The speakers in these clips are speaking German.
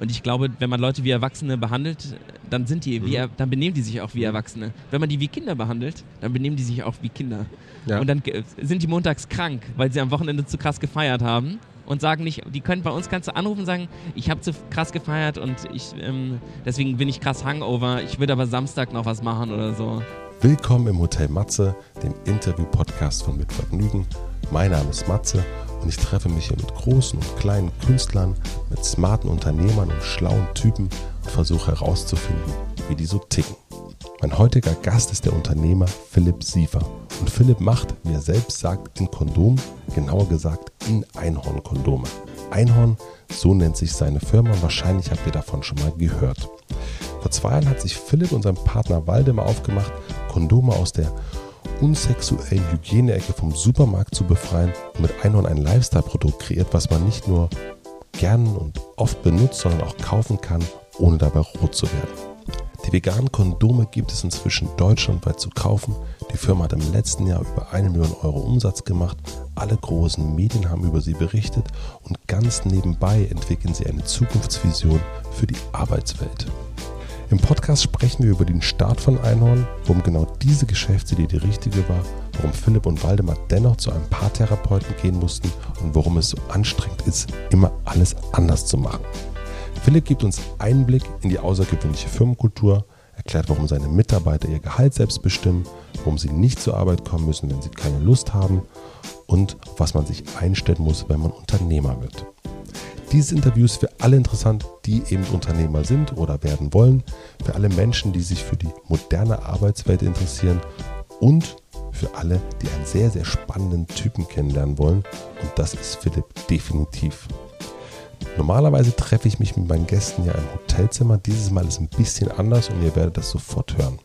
Und ich glaube, wenn man Leute wie Erwachsene behandelt, dann sind die, wie, dann benehmen die sich auch wie Erwachsene. Wenn man die wie Kinder behandelt, dann benehmen die sich auch wie Kinder. Ja. Und dann äh, sind die montags krank, weil sie am Wochenende zu krass gefeiert haben und sagen nicht, die können bei uns kannst du anrufen und sagen, ich habe zu krass gefeiert und ich ähm, deswegen bin ich krass Hangover, ich würde aber Samstag noch was machen oder so. Willkommen im Hotel Matze, dem Interview-Podcast von Mit Vergnügen. Mein Name ist Matze und ich treffe mich hier mit großen und kleinen Künstlern, mit smarten Unternehmern und schlauen Typen und versuche herauszufinden, wie die so ticken. Mein heutiger Gast ist der Unternehmer Philipp Siefer. Und Philipp macht, wie er selbst sagt, in Kondom, genauer gesagt in Einhorn-Kondome. Einhorn, so nennt sich seine Firma wahrscheinlich habt ihr davon schon mal gehört. Vor zwei Jahren hat sich Philipp und sein Partner Waldemar aufgemacht, Kondome aus der unsexuellen Hygieneecke vom Supermarkt zu befreien und mit Einhorn ein Lifestyle-Produkt kreiert, was man nicht nur gern und oft benutzt, sondern auch kaufen kann, ohne dabei rot zu werden. Die veganen Kondome gibt es inzwischen deutschlandweit zu kaufen. Die Firma hat im letzten Jahr über eine Million Euro Umsatz gemacht. Alle großen Medien haben über sie berichtet und ganz nebenbei entwickeln sie eine Zukunftsvision für die Arbeitswelt. Im Podcast sprechen wir über den Start von Einhorn, warum genau diese Geschäftsidee die richtige war, warum Philipp und Waldemar dennoch zu einem Paartherapeuten gehen mussten und warum es so anstrengend ist, immer alles anders zu machen. Philipp gibt uns Einblick in die außergewöhnliche Firmenkultur, erklärt, warum seine Mitarbeiter ihr Gehalt selbst bestimmen, warum sie nicht zur Arbeit kommen müssen, wenn sie keine Lust haben und was man sich einstellen muss, wenn man Unternehmer wird. Dieses Interview ist für alle interessant, die eben Unternehmer sind oder werden wollen, für alle Menschen, die sich für die moderne Arbeitswelt interessieren und für alle, die einen sehr, sehr spannenden Typen kennenlernen wollen. Und das ist Philipp definitiv. Normalerweise treffe ich mich mit meinen Gästen ja im Hotelzimmer. Dieses Mal ist ein bisschen anders und ihr werdet das sofort hören.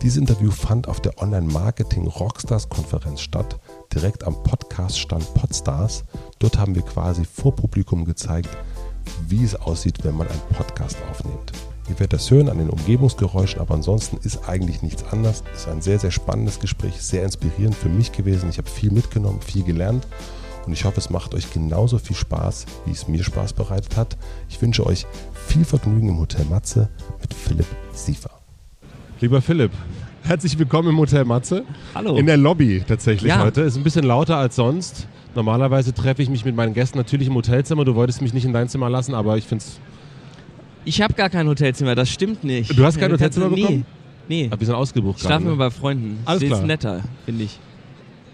Dieses Interview fand auf der Online-Marketing Rockstars Konferenz statt, direkt am Podcast-Stand Podstars. Dort haben wir quasi vor Publikum gezeigt, wie es aussieht, wenn man einen Podcast aufnimmt. Ihr werdet das hören an den Umgebungsgeräuschen, aber ansonsten ist eigentlich nichts anders. Es ist ein sehr, sehr spannendes Gespräch, sehr inspirierend für mich gewesen. Ich habe viel mitgenommen, viel gelernt und ich hoffe, es macht euch genauso viel Spaß, wie es mir Spaß bereitet hat. Ich wünsche euch viel Vergnügen im Hotel Matze mit Philipp Siefer. Lieber Philipp, herzlich willkommen im Hotel Matze. Hallo. In der Lobby tatsächlich Ja. heute. Ist ein bisschen lauter als sonst. Normalerweise treffe ich mich mit meinen Gästen natürlich im Hotelzimmer. Du wolltest mich nicht in dein Zimmer lassen, aber ich finde es. Ich habe gar kein Hotelzimmer, das stimmt nicht. Du hast kein Hotelzimmer du- bekommen? Nee. Nee. Wir sind ausgebucht Ich schlafe gerade. immer Ne? bei Freunden. Alles klar. ist netter, finde ich.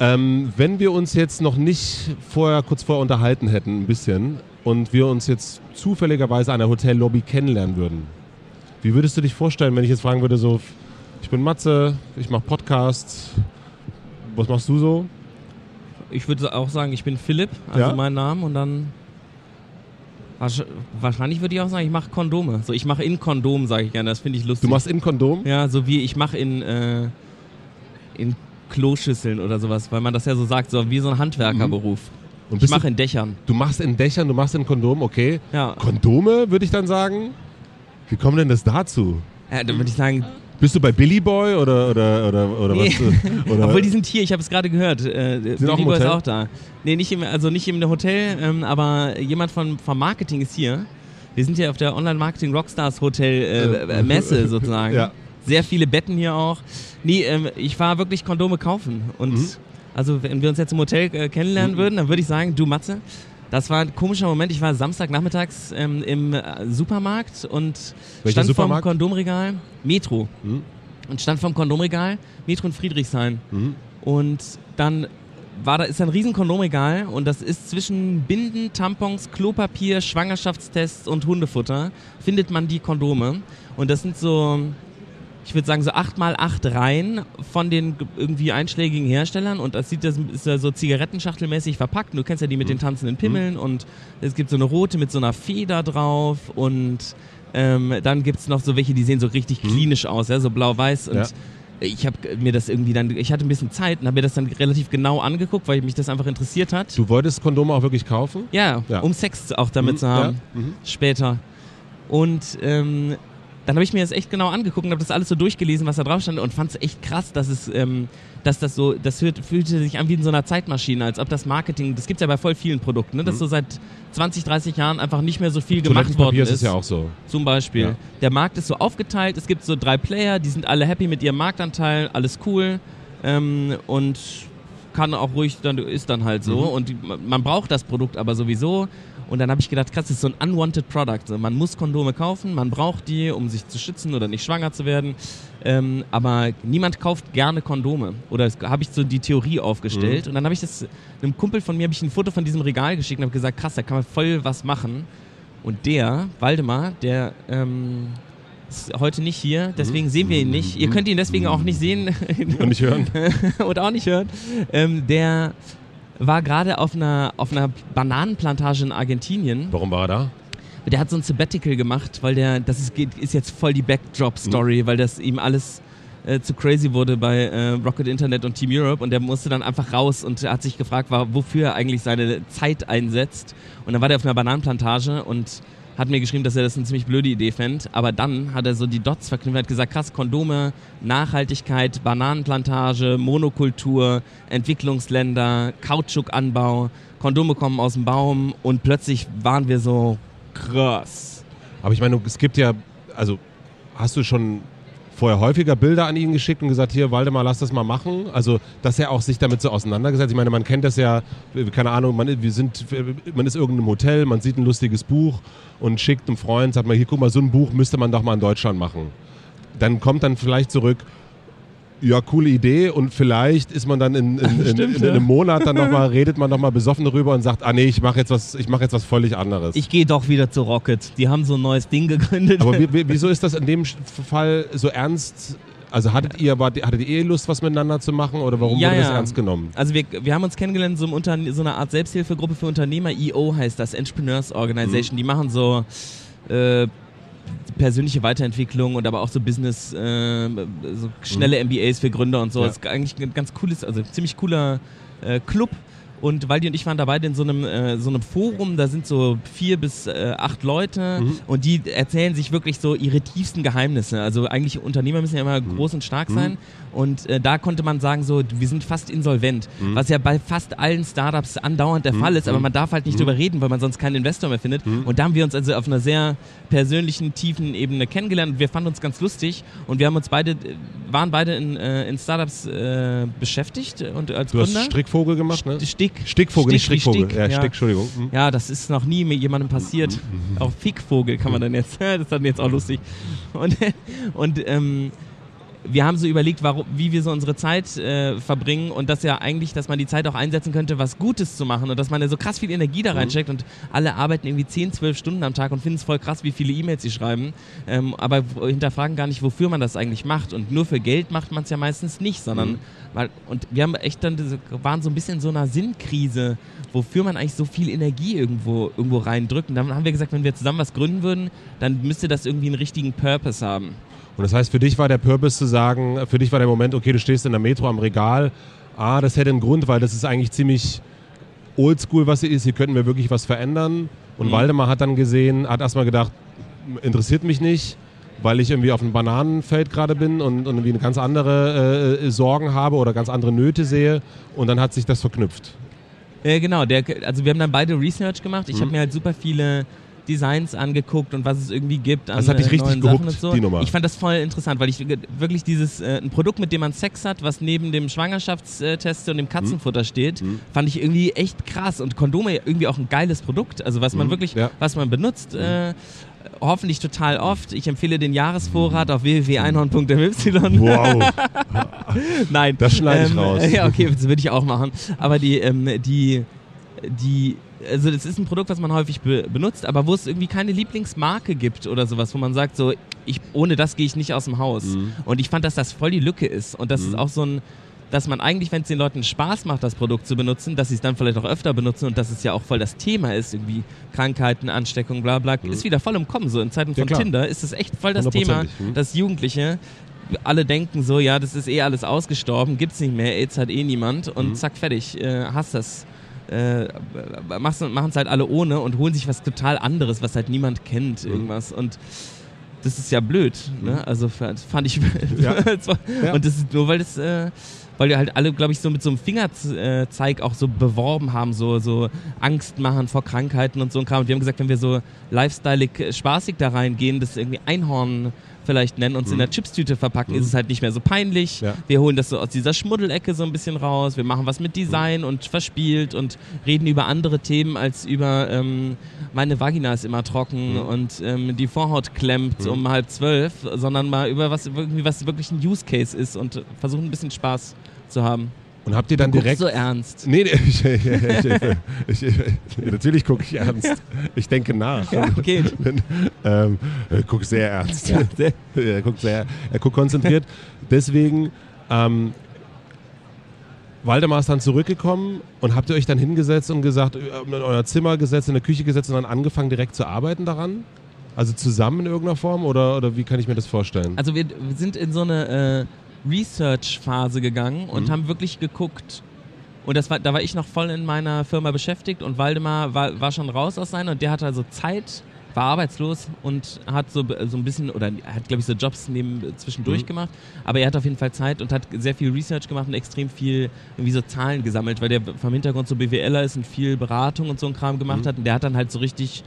Ähm, wenn wir uns jetzt noch nicht vorher, kurz vorher unterhalten hätten, ein bisschen, und wir uns jetzt zufälligerweise an der Hotellobby kennenlernen würden, wie würdest du dich vorstellen, wenn ich jetzt fragen würde, so, ich bin Matze, ich mache Podcasts, was machst du so? Ich würde auch sagen, ich bin Philipp, also Ja? mein Name, und dann. wahrsch- Wahrscheinlich würde ich auch sagen, ich mache Kondome. So, ich mache in Kondom, sage ich gerne. Das finde ich lustig. Du machst in Kondom? Ja, so wie ich mache in, äh, in Kloschüsseln oder sowas, weil man das ja so sagt, so wie so ein Handwerkerberuf. Und Ich mache in Dächern. du machst in Dächern, du machst in Kondom, okay. Ja. Kondome, würde ich dann sagen? Wie kommt denn das dazu? ja dann würde ich sagen, Bist du bei Billy Boy oder, oder, oder, oder Nee. was? Oder Obwohl die sind hier, ich habe es gerade gehört. Äh, Billy auch Boy ist auch da. Nee, nicht im, also nicht im Hotel, ähm, aber jemand von, vom Marketing ist hier. Wir sind hier auf der Online-Marketing Rockstars Hotel äh, äh, Messe sozusagen. Ja. Sehr viele Betten hier auch. Nee, ähm, ich war wirklich Kondome kaufen. Und Mhm. also wenn wir uns jetzt im Hotel äh, kennenlernen würden, dann würde ich sagen, du Matze, das war ein komischer Moment. Ich war Samstagnachmittags ähm, im äh, Supermarkt und Welcher stand Supermarkt? vom Kondomregal. Metro. Mhm. Und stand vom Kondomregal, Metro in Friedrichshain. Mhm. Und dann war da ist ein riesen Kondomregal und das ist zwischen Binden, Tampons, Klopapier, Schwangerschaftstests und Hundefutter findet man die Kondome. Und das sind so, ich würde sagen, so acht mal acht Reihen von den irgendwie einschlägigen Herstellern und das sieht das ist ja so zigarettenschachtelmäßig verpackt. Du kennst ja die mit den tanzenden Pimmeln und es gibt so eine rote mit so einer Feder drauf und ähm, dann gibt es noch so welche, die sehen so richtig klinisch aus, ja, so blau-weiß und Ja. ich habe mir das irgendwie dann, ich hatte ein bisschen Zeit und habe mir das dann relativ genau angeguckt, weil mich das einfach interessiert hat. Du wolltest Kondome auch wirklich kaufen? Ja, Ja. um Sex auch damit Mhm, zu haben, mhm. später. Und ähm, dann habe ich mir das echt genau angeguckt und habe das alles so durchgelesen, was da drauf stand und fand es echt krass, dass es, ähm, dass das so, das fühlte sich an wie in so einer Zeitmaschine, als ob das Marketing, das gibt es ja bei voll vielen Produkten, ne, dass mhm. so seit 20, 30 Jahren einfach nicht mehr so viel gemacht worden ist. ist ja auch so. Zum Beispiel. Ja. Der Markt ist so aufgeteilt, es gibt so drei Player, die sind alle happy mit ihrem Marktanteil, alles cool ähm, und kann auch ruhig, dann ist dann halt so. Mhm. Und man braucht das Produkt aber sowieso. Und dann habe ich gedacht, krass, das ist so ein unwanted Product. Man muss Kondome kaufen, man braucht die, um sich zu schützen oder nicht schwanger zu werden. Ähm, aber niemand kauft gerne Kondome. Oder habe ich so die Theorie aufgestellt. Mhm. Und dann habe ich das einem Kumpel von mir ich ein Foto von diesem Regal geschickt und habe gesagt, krass, da kann man voll was machen. Und der, Waldemar, der ähm, ist heute nicht hier, deswegen sehen wir ihn nicht. Ihr könnt ihn deswegen auch nicht sehen. Und nicht hören. und auch nicht hören. Ähm, der war gerade auf einer, auf einer Bananenplantage in Argentinien. Warum war er da? Der hat so ein Sabbatical gemacht, weil der, das ist, ist jetzt voll die Backdrop-Story, mhm. weil das ihm alles äh, zu crazy wurde bei äh, Rocket Internet und Team Europe und der musste dann einfach raus und hat sich gefragt, war, wofür er eigentlich seine Zeit einsetzt. Und dann war der auf einer Bananenplantage und hat mir geschrieben, dass er das eine ziemlich blöde Idee fände. Aber dann hat er so die Dots verknüpft, hat gesagt, krass, Kondome, Nachhaltigkeit, Bananenplantage, Monokultur, Entwicklungsländer, Kautschukanbau, Kondome kommen aus dem Baum und plötzlich waren wir so krass. Aber ich meine, es gibt ja, also hast du schon vorher häufiger Bilder an ihn geschickt und gesagt, hier, Waldemar, lass das mal machen. Also, dass er auch sich damit so auseinandergesetzt. Ich meine, man kennt das ja, keine Ahnung, man, wir sind, man ist irgendeinem Hotel, man sieht ein lustiges Buch und schickt einem Freund, sagt mal, hier, guck mal, so ein Buch müsste man doch mal in Deutschland machen. Dann kommt dann vielleicht zurück, ja, coole Idee und vielleicht ist man dann in, in, in, Stimmt, in, in einem Monat dann nochmal, redet man nochmal besoffen darüber und sagt, ah nee, ich mache jetzt was, ich mache jetzt was völlig anderes. Ich gehe doch wieder zu Rocket. Die haben so ein neues Ding gegründet. Aber wieso ist das in dem Fall so ernst? Also hattet ihr, hattet ihr Lust, was miteinander zu machen oder warum ja, wurde das ernst genommen? Also wir, wir haben uns kennengelernt so, so eine Art Selbsthilfegruppe für Unternehmer, EO heißt das, Entrepreneurs Organization. Mhm. Die machen so äh, persönliche Weiterentwicklung und aber auch so Business, äh, so schnelle mhm. MBAs für Gründer und so. Ja. Ist eigentlich ein ganz cooles, also ziemlich cooler äh, Club. Und Waldi und ich waren dabei in so einem, äh, so einem Forum, da sind so vier bis äh, acht Leute mhm. und die erzählen sich wirklich so ihre tiefsten Geheimnisse. Also eigentlich Unternehmer müssen ja immer mhm. groß und stark mhm. sein. Und äh, da konnte man sagen, so, wir sind fast insolvent. Mhm. Was ja bei fast allen Startups andauernd der mhm. Fall ist, aber man darf halt nicht drüber reden, weil man sonst keinen Investor mehr findet. Und da haben wir uns also auf einer sehr persönlichen, tiefen Ebene kennengelernt und wir fanden uns ganz lustig und wir haben uns beide, waren beide in, äh, in Startups äh, beschäftigt und als du Gründer. hast Strickvogel gemacht, ne? Stick. Stickvogel, nicht Strickvogel. Stick, ja, ja, Stick, Entschuldigung. Mhm. Ja, das ist noch nie mit jemandem passiert. Mhm. Auch Fickvogel kann man dann jetzt, das ist dann jetzt auch lustig. Und, und ähm, wir haben so überlegt, warum, wie wir so unsere Zeit äh, verbringen und dass ja eigentlich, dass man die Zeit auch einsetzen könnte, was Gutes zu machen und dass man ja so krass viel Energie da mhm. reinsteckt mhm. und alle arbeiten irgendwie 10, 12 Stunden am Tag und finden es voll krass, wie viele E-Mails sie schreiben, ähm, aber hinterfragen gar nicht, wofür man das eigentlich macht und nur für Geld macht man es ja meistens nicht, sondern mhm. weil, und wir haben echt dann, waren so ein bisschen in so einer Sinnkrise, wofür man eigentlich so viel Energie irgendwo, irgendwo reindrückt und dann haben wir gesagt, wenn wir zusammen was gründen würden, dann müsste das irgendwie einen richtigen Purpose haben. Und das heißt, für dich war der Purpose zu sagen, für dich war der Moment, okay, du stehst in der Metro am Regal. Ah, das hätte einen Grund, weil das ist eigentlich ziemlich oldschool, was hier ist. Hier könnten wir wirklich was verändern. Und mhm. Waldemar hat dann gesehen, hat erstmal gedacht, interessiert mich nicht, weil ich irgendwie auf einem Bananenfeld gerade bin und, und irgendwie eine ganz andere äh, Sorgen habe oder ganz andere Nöte sehe. Und dann hat sich das verknüpft. Äh, genau, der, also wir haben dann beide Research gemacht. Ich mhm. habe mir halt super viele Designs angeguckt und was es irgendwie gibt. Das hat dich äh, richtig gehuckt, so. die Nummer. Ich fand das voll interessant, weil ich wirklich dieses, äh, ein Produkt, mit dem man Sex hat, was neben dem Schwangerschaftstest und dem Katzenfutter mhm. steht, mhm. fand ich irgendwie echt krass. Und Kondome irgendwie auch ein geiles Produkt, also was man mhm. wirklich, ja. was man benutzt. Äh, hoffentlich total oft. Ich empfehle den Jahresvorrat auf www.einhorn.my. Wow. Nein. Das schneide ich ähm, raus. Ja, okay, das würde ich auch machen. Aber die, ähm, die, die also das ist ein Produkt, was man häufig be benutzt, aber wo es irgendwie keine Lieblingsmarke gibt oder sowas, wo man sagt, so, ich, ohne das gehe ich nicht aus dem Haus. Mhm. Und ich fand, dass das voll die Lücke ist und das mhm. ist auch so ein, dass man eigentlich, wenn es den Leuten Spaß macht, das Produkt zu benutzen, dass sie es dann vielleicht auch öfter benutzen und dass es ja auch voll das Thema ist, irgendwie Krankheiten, Ansteckung, bla bla, mhm. ist wieder voll im Kommen. So in Zeiten von ja, Tinder ist es echt voll das Thema, mhm. dass Jugendliche alle denken so, ja, das ist eh alles ausgestorben, gibt's nicht mehr, AIDS hat eh niemand und mhm. zack, fertig, äh, hast das äh, machen es halt alle ohne und holen sich was total anderes, was halt niemand kennt, irgendwas. Und das ist ja blöd. Ne? Mhm. Also fand ich. Ja. Und das ist nur, weil das. Äh, weil die halt alle, glaube ich, so mit so einem Fingerzeig auch so beworben haben, so, so Angst machen vor Krankheiten und so ein Kram. Und wir haben gesagt, wenn wir so lifestyleig spaßig da reingehen, das irgendwie Einhorn vielleicht nennen, uns in der Chipstüte verpacken, ist es halt nicht mehr so peinlich. Ja. Wir holen das so aus dieser Schmuddelecke so ein bisschen raus. Wir machen was mit Design und verspielt und reden über andere Themen als über ähm, meine Vagina ist immer trocken und ähm, die Vorhaut klemmt um halb zwölf, sondern mal über was irgendwie was wirklich ein Use Case ist und versuchen ein bisschen Spaß zu haben. Und habt ihr dann Guckst direkt. so ernst. Nee, nee, ich, ich, ich, ich, natürlich gucke ich ernst. Ich denke nach. Ja, okay. ähm, er guckt sehr ernst. Ja, er guckt sehr, er guckt konzentriert. Deswegen, ähm, Waldemar ist dann zurückgekommen und habt ihr euch dann hingesetzt und gesagt, äh, in euer Zimmer gesetzt, in der Küche gesetzt und dann angefangen direkt zu arbeiten daran? Also zusammen in irgendeiner Form oder, oder wie kann ich mir das vorstellen? Also wir, wir sind in so eine äh, Research-Phase gegangen und haben wirklich geguckt. Und das war, da war ich noch voll in meiner Firma beschäftigt und Waldemar war, war schon raus aus seiner und der hatte also Zeit, war arbeitslos und hat so, so ein bisschen, oder er hat glaube ich so Jobs neben, zwischendurch gemacht, aber er hat auf jeden Fall Zeit und hat sehr viel Research gemacht und extrem viel irgendwie so Zahlen gesammelt, weil der vom Hintergrund so BWLer ist und viel Beratung und so ein Kram gemacht hat und der hat dann halt so richtig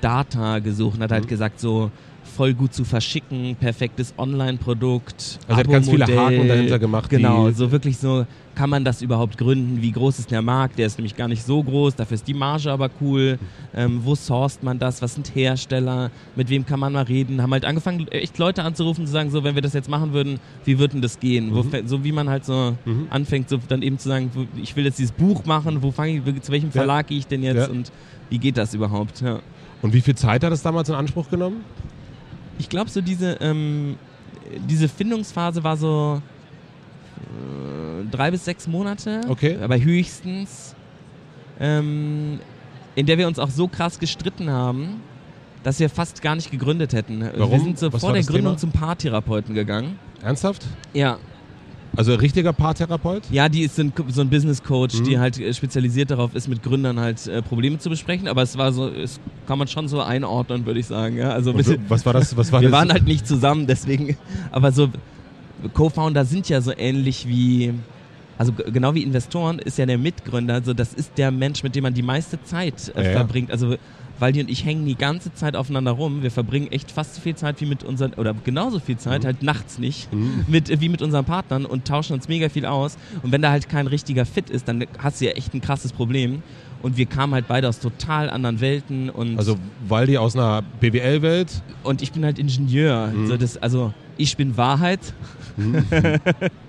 Data gesucht und hat halt gesagt so voll gut zu verschicken, perfektes Online-Produkt. Also er hat ganz viele. Haken dahinter gemacht, Genau, so wirklich so, kann man das überhaupt gründen? Wie groß ist der Markt? Der ist nämlich gar nicht so groß, dafür ist die Marge aber cool. Ähm, wo sourced man das? Was sind Hersteller? Mit wem kann man mal reden? Haben halt angefangen, echt Leute anzurufen, zu sagen, so, wenn wir das jetzt machen würden, wie würde denn das gehen? Wo, fä- so wie man halt so anfängt, so dann eben zu sagen, wo, ich will jetzt dieses Buch machen, wo fange ich, zu welchem Verlag gehe ich denn jetzt Ja. und wie geht das überhaupt? Ja. Und wie viel Zeit hat es damals in Anspruch genommen? Ich glaube, so diese, ähm, diese Findungsphase war so äh, drei bis sechs Monate. Okay. Aber höchstens. Ähm, in der wir uns auch so krass gestritten haben, dass wir fast gar nicht gegründet hätten. Wir Warum? sind so Was vor der Gründung Thema? zum Paartherapeuten gegangen. Ernsthaft? Ja. Also ein richtiger Paartherapeut? Ja, die ist so ein, so ein Business Coach, Mhm. die halt äh, spezialisiert darauf ist, mit Gründern halt äh, Probleme zu besprechen. Aber es war so, es kann man schon so einordnen, würde ich sagen. Ja? Also bisschen, was war das? Was war wir das? waren halt nicht zusammen, deswegen. Aber so Co-Founder sind ja so ähnlich wie, also genau wie Investoren ist ja der Mitgründer. Also das ist der Mensch, mit dem man die meiste Zeit äh, Ja, verbringt. Also Waldi und ich hängen die ganze Zeit aufeinander rum. Wir verbringen echt fast so viel Zeit wie mit unseren, oder genauso viel Zeit, halt nachts nicht, mit, äh, wie mit unseren Partnern und tauschen uns mega viel aus. Und wenn da halt kein richtiger Fit ist, dann hast du ja echt ein krasses Problem. Und wir kamen halt beide aus total anderen Welten und Also Waldi aus einer BWL-Welt. und ich bin halt Ingenieur. So das, also ich bin Wahrheit.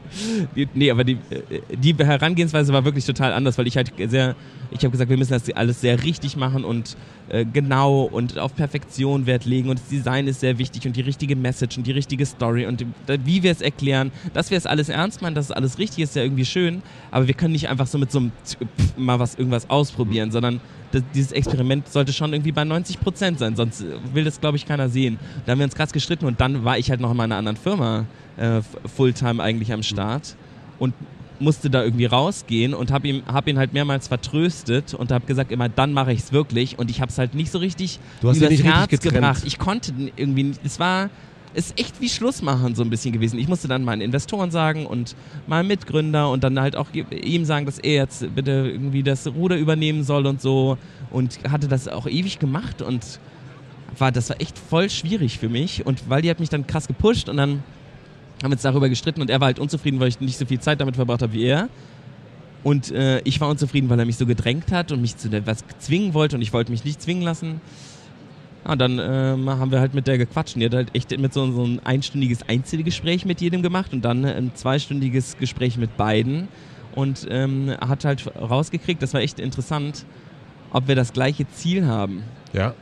Die- nee, aber die, äh, die Herangehensweise war wirklich total anders, weil ich halt sehr, ich habe gesagt, wir müssen das alles sehr richtig machen und äh, genau und auf Perfektion Wert legen. Und das Design ist sehr wichtig und die richtige Message und die richtige Story und die, wie wir es erklären, dass wir es alles ernst meinen, dass es alles richtig ist, ja irgendwie schön, aber wir können nicht einfach so mit so einem Z- pf, mal was irgendwas ausprobieren, sondern das, dieses Experiment sollte schon irgendwie bei 90 Prozent sein, sonst will das, glaube ich, keiner sehen. Da haben wir uns krass gestritten und dann war ich halt noch in meiner anderen Firma äh, Fulltime eigentlich am Start und musste da irgendwie rausgehen und habe ihn, hab ihn halt mehrmals vertröstet und habe gesagt, immer dann mache ich es wirklich und ich habe es halt nicht so richtig Du hast übers nicht Herz gebracht. Ich konnte irgendwie, nicht- es war ist echt wie Schluss machen so ein bisschen gewesen. Ich musste dann meinen Investoren sagen und meinem Mitgründer und dann halt auch ihm sagen, dass er jetzt bitte irgendwie das Ruder übernehmen soll und so und hatte das auch ewig gemacht und war das war echt voll schwierig für mich und weil die hat mich dann krass gepusht und dann haben wir uns darüber gestritten und er war halt unzufrieden, weil ich nicht so viel Zeit damit verbracht habe wie er. Und äh, ich war unzufrieden, weil er mich so gedrängt hat und mich zu was zwingen wollte und ich wollte mich nicht zwingen lassen. Ja, und dann ähm, haben wir halt mit der gequatscht und die hat halt echt mit so, so ein einstündiges Einzelgespräch mit jedem gemacht und dann ein zweistündiges Gespräch mit beiden und ähm, hat halt rausgekriegt, das war echt interessant, ob wir das gleiche Ziel haben. Ja.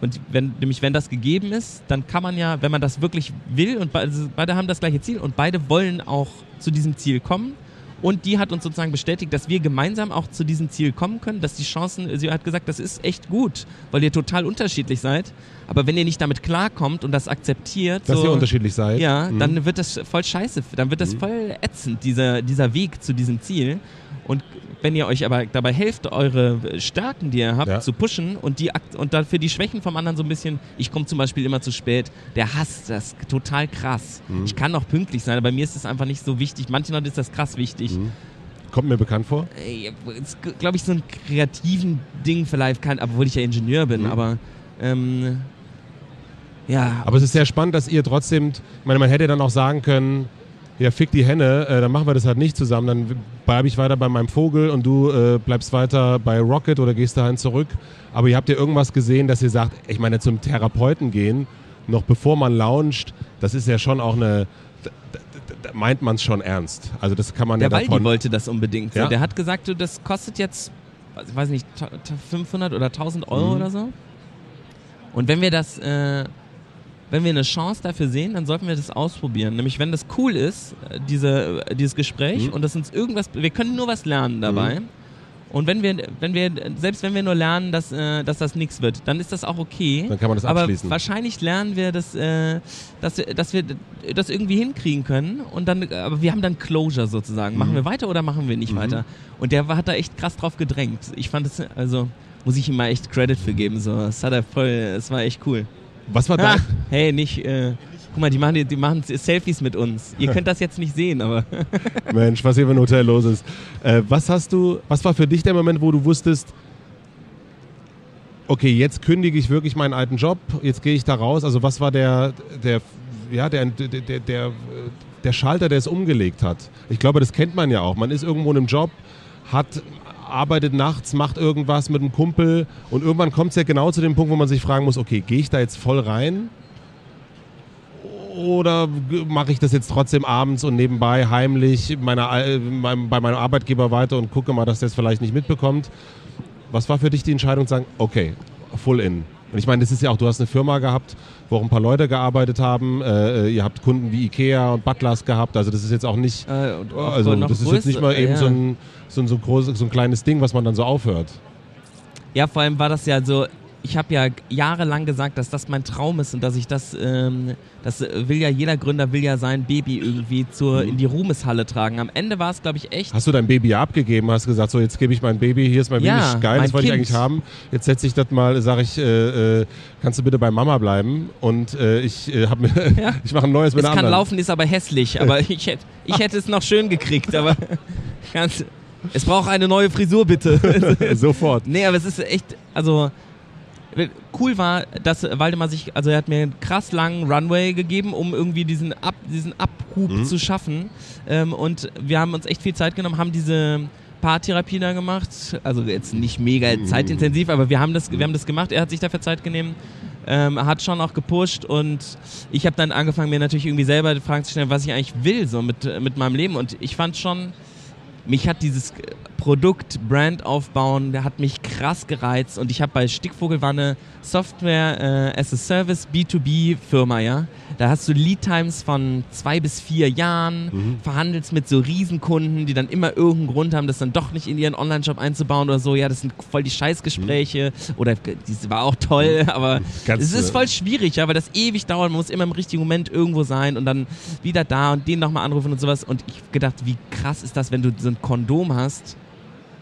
Und wenn, nämlich wenn das gegeben ist, dann kann man ja, wenn man das wirklich will und beide, also beide haben das gleiche Ziel und beide wollen auch zu diesem Ziel kommen Und die hat uns sozusagen bestätigt, dass wir gemeinsam auch zu diesem Ziel kommen können, dass die Chancen, sie hat gesagt, das ist echt gut, weil ihr total unterschiedlich seid. Aber wenn ihr nicht damit klarkommt und das akzeptiert, Dass so, ihr unterschiedlich seid. ja, Mhm. dann wird das voll scheiße, dann wird das voll ätzend, dieser, dieser Weg zu diesem Ziel. Und wenn ihr euch aber dabei helft, eure Stärken, die ihr habt, Ja. zu pushen und, die, und dafür die Schwächen vom anderen so ein bisschen, ich komme zum Beispiel immer zu spät, der hasst das total krass. Mhm. Ich kann auch pünktlich sein, aber mir ist das einfach nicht so wichtig. Manchen Leuten ist das krass wichtig. Mhm. Kommt mir bekannt vor. Glaube ich, so ein kreativen Ding vielleicht kann, obwohl ich ja Ingenieur bin, Mhm. aber ähm, ja, Aber es ist sehr spannend, dass ihr trotzdem, ich meine, man hätte dann auch sagen können, ja, fick die Henne, äh, dann machen wir das halt nicht zusammen, dann bleibe ich weiter bei meinem Vogel und du äh, bleibst weiter bei Rocket oder gehst dahin zurück. Aber ihr habt ja irgendwas gesehen, dass ihr sagt, ich meine, zum Therapeuten gehen, noch bevor man launcht, das ist ja schon auch eine, da, da, da meint man es schon ernst. Also das kann man Der ja Waldi davon... wollte das unbedingt. So. Ja? Der hat gesagt, du, das kostet jetzt, ich weiß nicht, ta- ta- 500 oder 1000 Euro Mhm. oder so. Und wenn wir das, äh, wenn wir eine Chance dafür sehen, dann sollten wir das ausprobieren. Nämlich, wenn das cool ist, äh, diese, äh, dieses Gespräch Mhm. und das uns irgendwas, wir können nur was lernen dabei. Und wenn wir, wenn wir, selbst wenn wir nur lernen, dass, äh, dass das nichts wird, dann ist das auch okay. Dann kann man das Aber abschließen. wahrscheinlich lernen wir, dass, äh, dass, wir, dass wir das irgendwie hinkriegen können. Und dann, aber wir haben dann Closure sozusagen. Machen Mhm. wir weiter oder machen wir nicht weiter? Und der hat da echt krass drauf gedrängt. Ich fand es, also muss ich ihm mal echt Credit für geben. So, es hat er voll, es war echt cool. Was war Ah, dein... hey, nicht. Äh, guck mal, die machen, die machen Selfies mit uns. Ihr könnt das jetzt nicht sehen, aber Mensch, was hier für ein Hotel los ist. Äh, was hast du, was war für dich der Moment, wo du wusstest, okay, jetzt kündige ich wirklich meinen alten Job, jetzt gehe ich da raus. Also was war der, der, ja, der, der, der, der Schalter, der es umgelegt hat? Ich glaube, das kennt man ja auch. Man ist irgendwo in einem Job, hat arbeitet nachts, macht irgendwas mit einem Kumpel und irgendwann kommt es ja genau zu dem Punkt, wo man sich fragen muss, okay, gehe ich da jetzt voll rein oder mache ich das jetzt trotzdem abends und nebenbei heimlich meiner, bei meinem Arbeitgeber weiter und gucke mal, dass der es vielleicht nicht mitbekommt? Was war für dich die Entscheidung zu sagen, okay, full in? Und ich meine, das ist ja auch, du hast eine Firma gehabt, wo auch ein paar Leute gearbeitet haben. Äh, ihr habt Kunden wie Ikea und Butlers gehabt. Also das ist jetzt auch nicht, äh, auch also das ist jetzt nicht mal größer, eben ja. so, ein, so, ein, so, ein großes, so ein kleines Ding, was man dann so aufhört. Ja, vor allem war das ja so, ich habe ja jahrelang gesagt, dass das mein Traum ist und dass ich das, ähm, das will ja jeder Gründer, will ja sein Baby irgendwie zur, Mhm. in die Ruhmeshalle tragen. Am Ende war es, glaube ich, echt. Hast du dein Baby abgegeben, hast gesagt, so jetzt gebe ich mein Baby, hier ist mein Ja, Baby, geil, das wollte ich eigentlich haben. Jetzt setze ich das mal, sage ich, äh, äh, kannst du bitte bei Mama bleiben und äh, ich äh, mir, Ja. ich mache ein neues mit Es kann anderen. laufen, ist aber hässlich. Aber ich hätte ich hätte es noch schön gekriegt. Aber ganz, es braucht eine neue Frisur, bitte. Sofort. Nee, aber es ist echt, also cool war, dass Waldemar sich, also er hat mir einen krass langen Runway gegeben, um irgendwie diesen, Ab, diesen Abruf Mhm. zu schaffen. Ähm, und wir haben uns echt viel Zeit genommen, haben diese Paartherapie da gemacht. Also jetzt nicht mega Mhm. zeitintensiv, aber wir haben das, wir haben das gemacht. Er hat sich dafür Zeit genommen. Ähm, hat schon auch gepusht und ich habe dann angefangen, mir natürlich irgendwie selber die Fragen zu stellen, was ich eigentlich will, so mit, mit meinem Leben. Und ich fand schon, mich hat dieses Produkt, Brand aufbauen, der hat mich krass gereizt und ich habe bei Stickvogel war eine Software äh, as a Service B2B Firma, ja. Da hast du Lead Times von zwei bis vier Jahren, verhandelst mit so Riesenkunden, die dann immer irgendeinen Grund haben, das dann doch nicht in ihren Online-Shop einzubauen oder so. Ja, das sind voll die Scheißgespräche oder das war auch toll, aber Ganz, es ist äh, voll schwierig, ja, weil das ewig dauert. Man muss immer im richtigen Moment irgendwo sein und dann wieder da und den nochmal anrufen und sowas. Und ich gedacht, wie krass ist das, wenn du so ein Kondom hast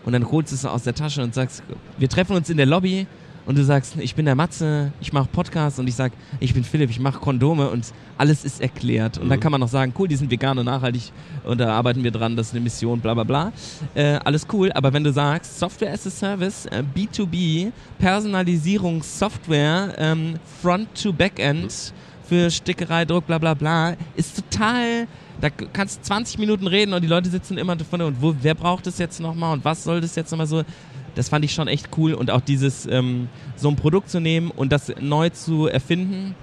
und dann holst du es aus der Tasche und sagst, wir treffen uns in der Lobby und du sagst, ich bin der Matze, ich mache Podcast und ich sag, ich bin Philipp, ich mache Kondome und alles ist erklärt. Und dann kann man noch sagen, cool, die sind vegan und nachhaltig und da arbeiten wir dran, das ist eine Mission, bla bla bla. Äh, alles cool, aber wenn du sagst, Software as a Service, äh, B2B, Personalisierungssoftware, ähm, Front to Backend für Stickerei, Druck, bla bla bla, ist total da kannst du 20 Minuten reden und die Leute sitzen immer davon und wo, wer braucht es jetzt nochmal und was soll das jetzt nochmal so? Das fand ich schon echt cool und auch dieses, ähm, so ein Produkt zu nehmen und das neu zu erfinden,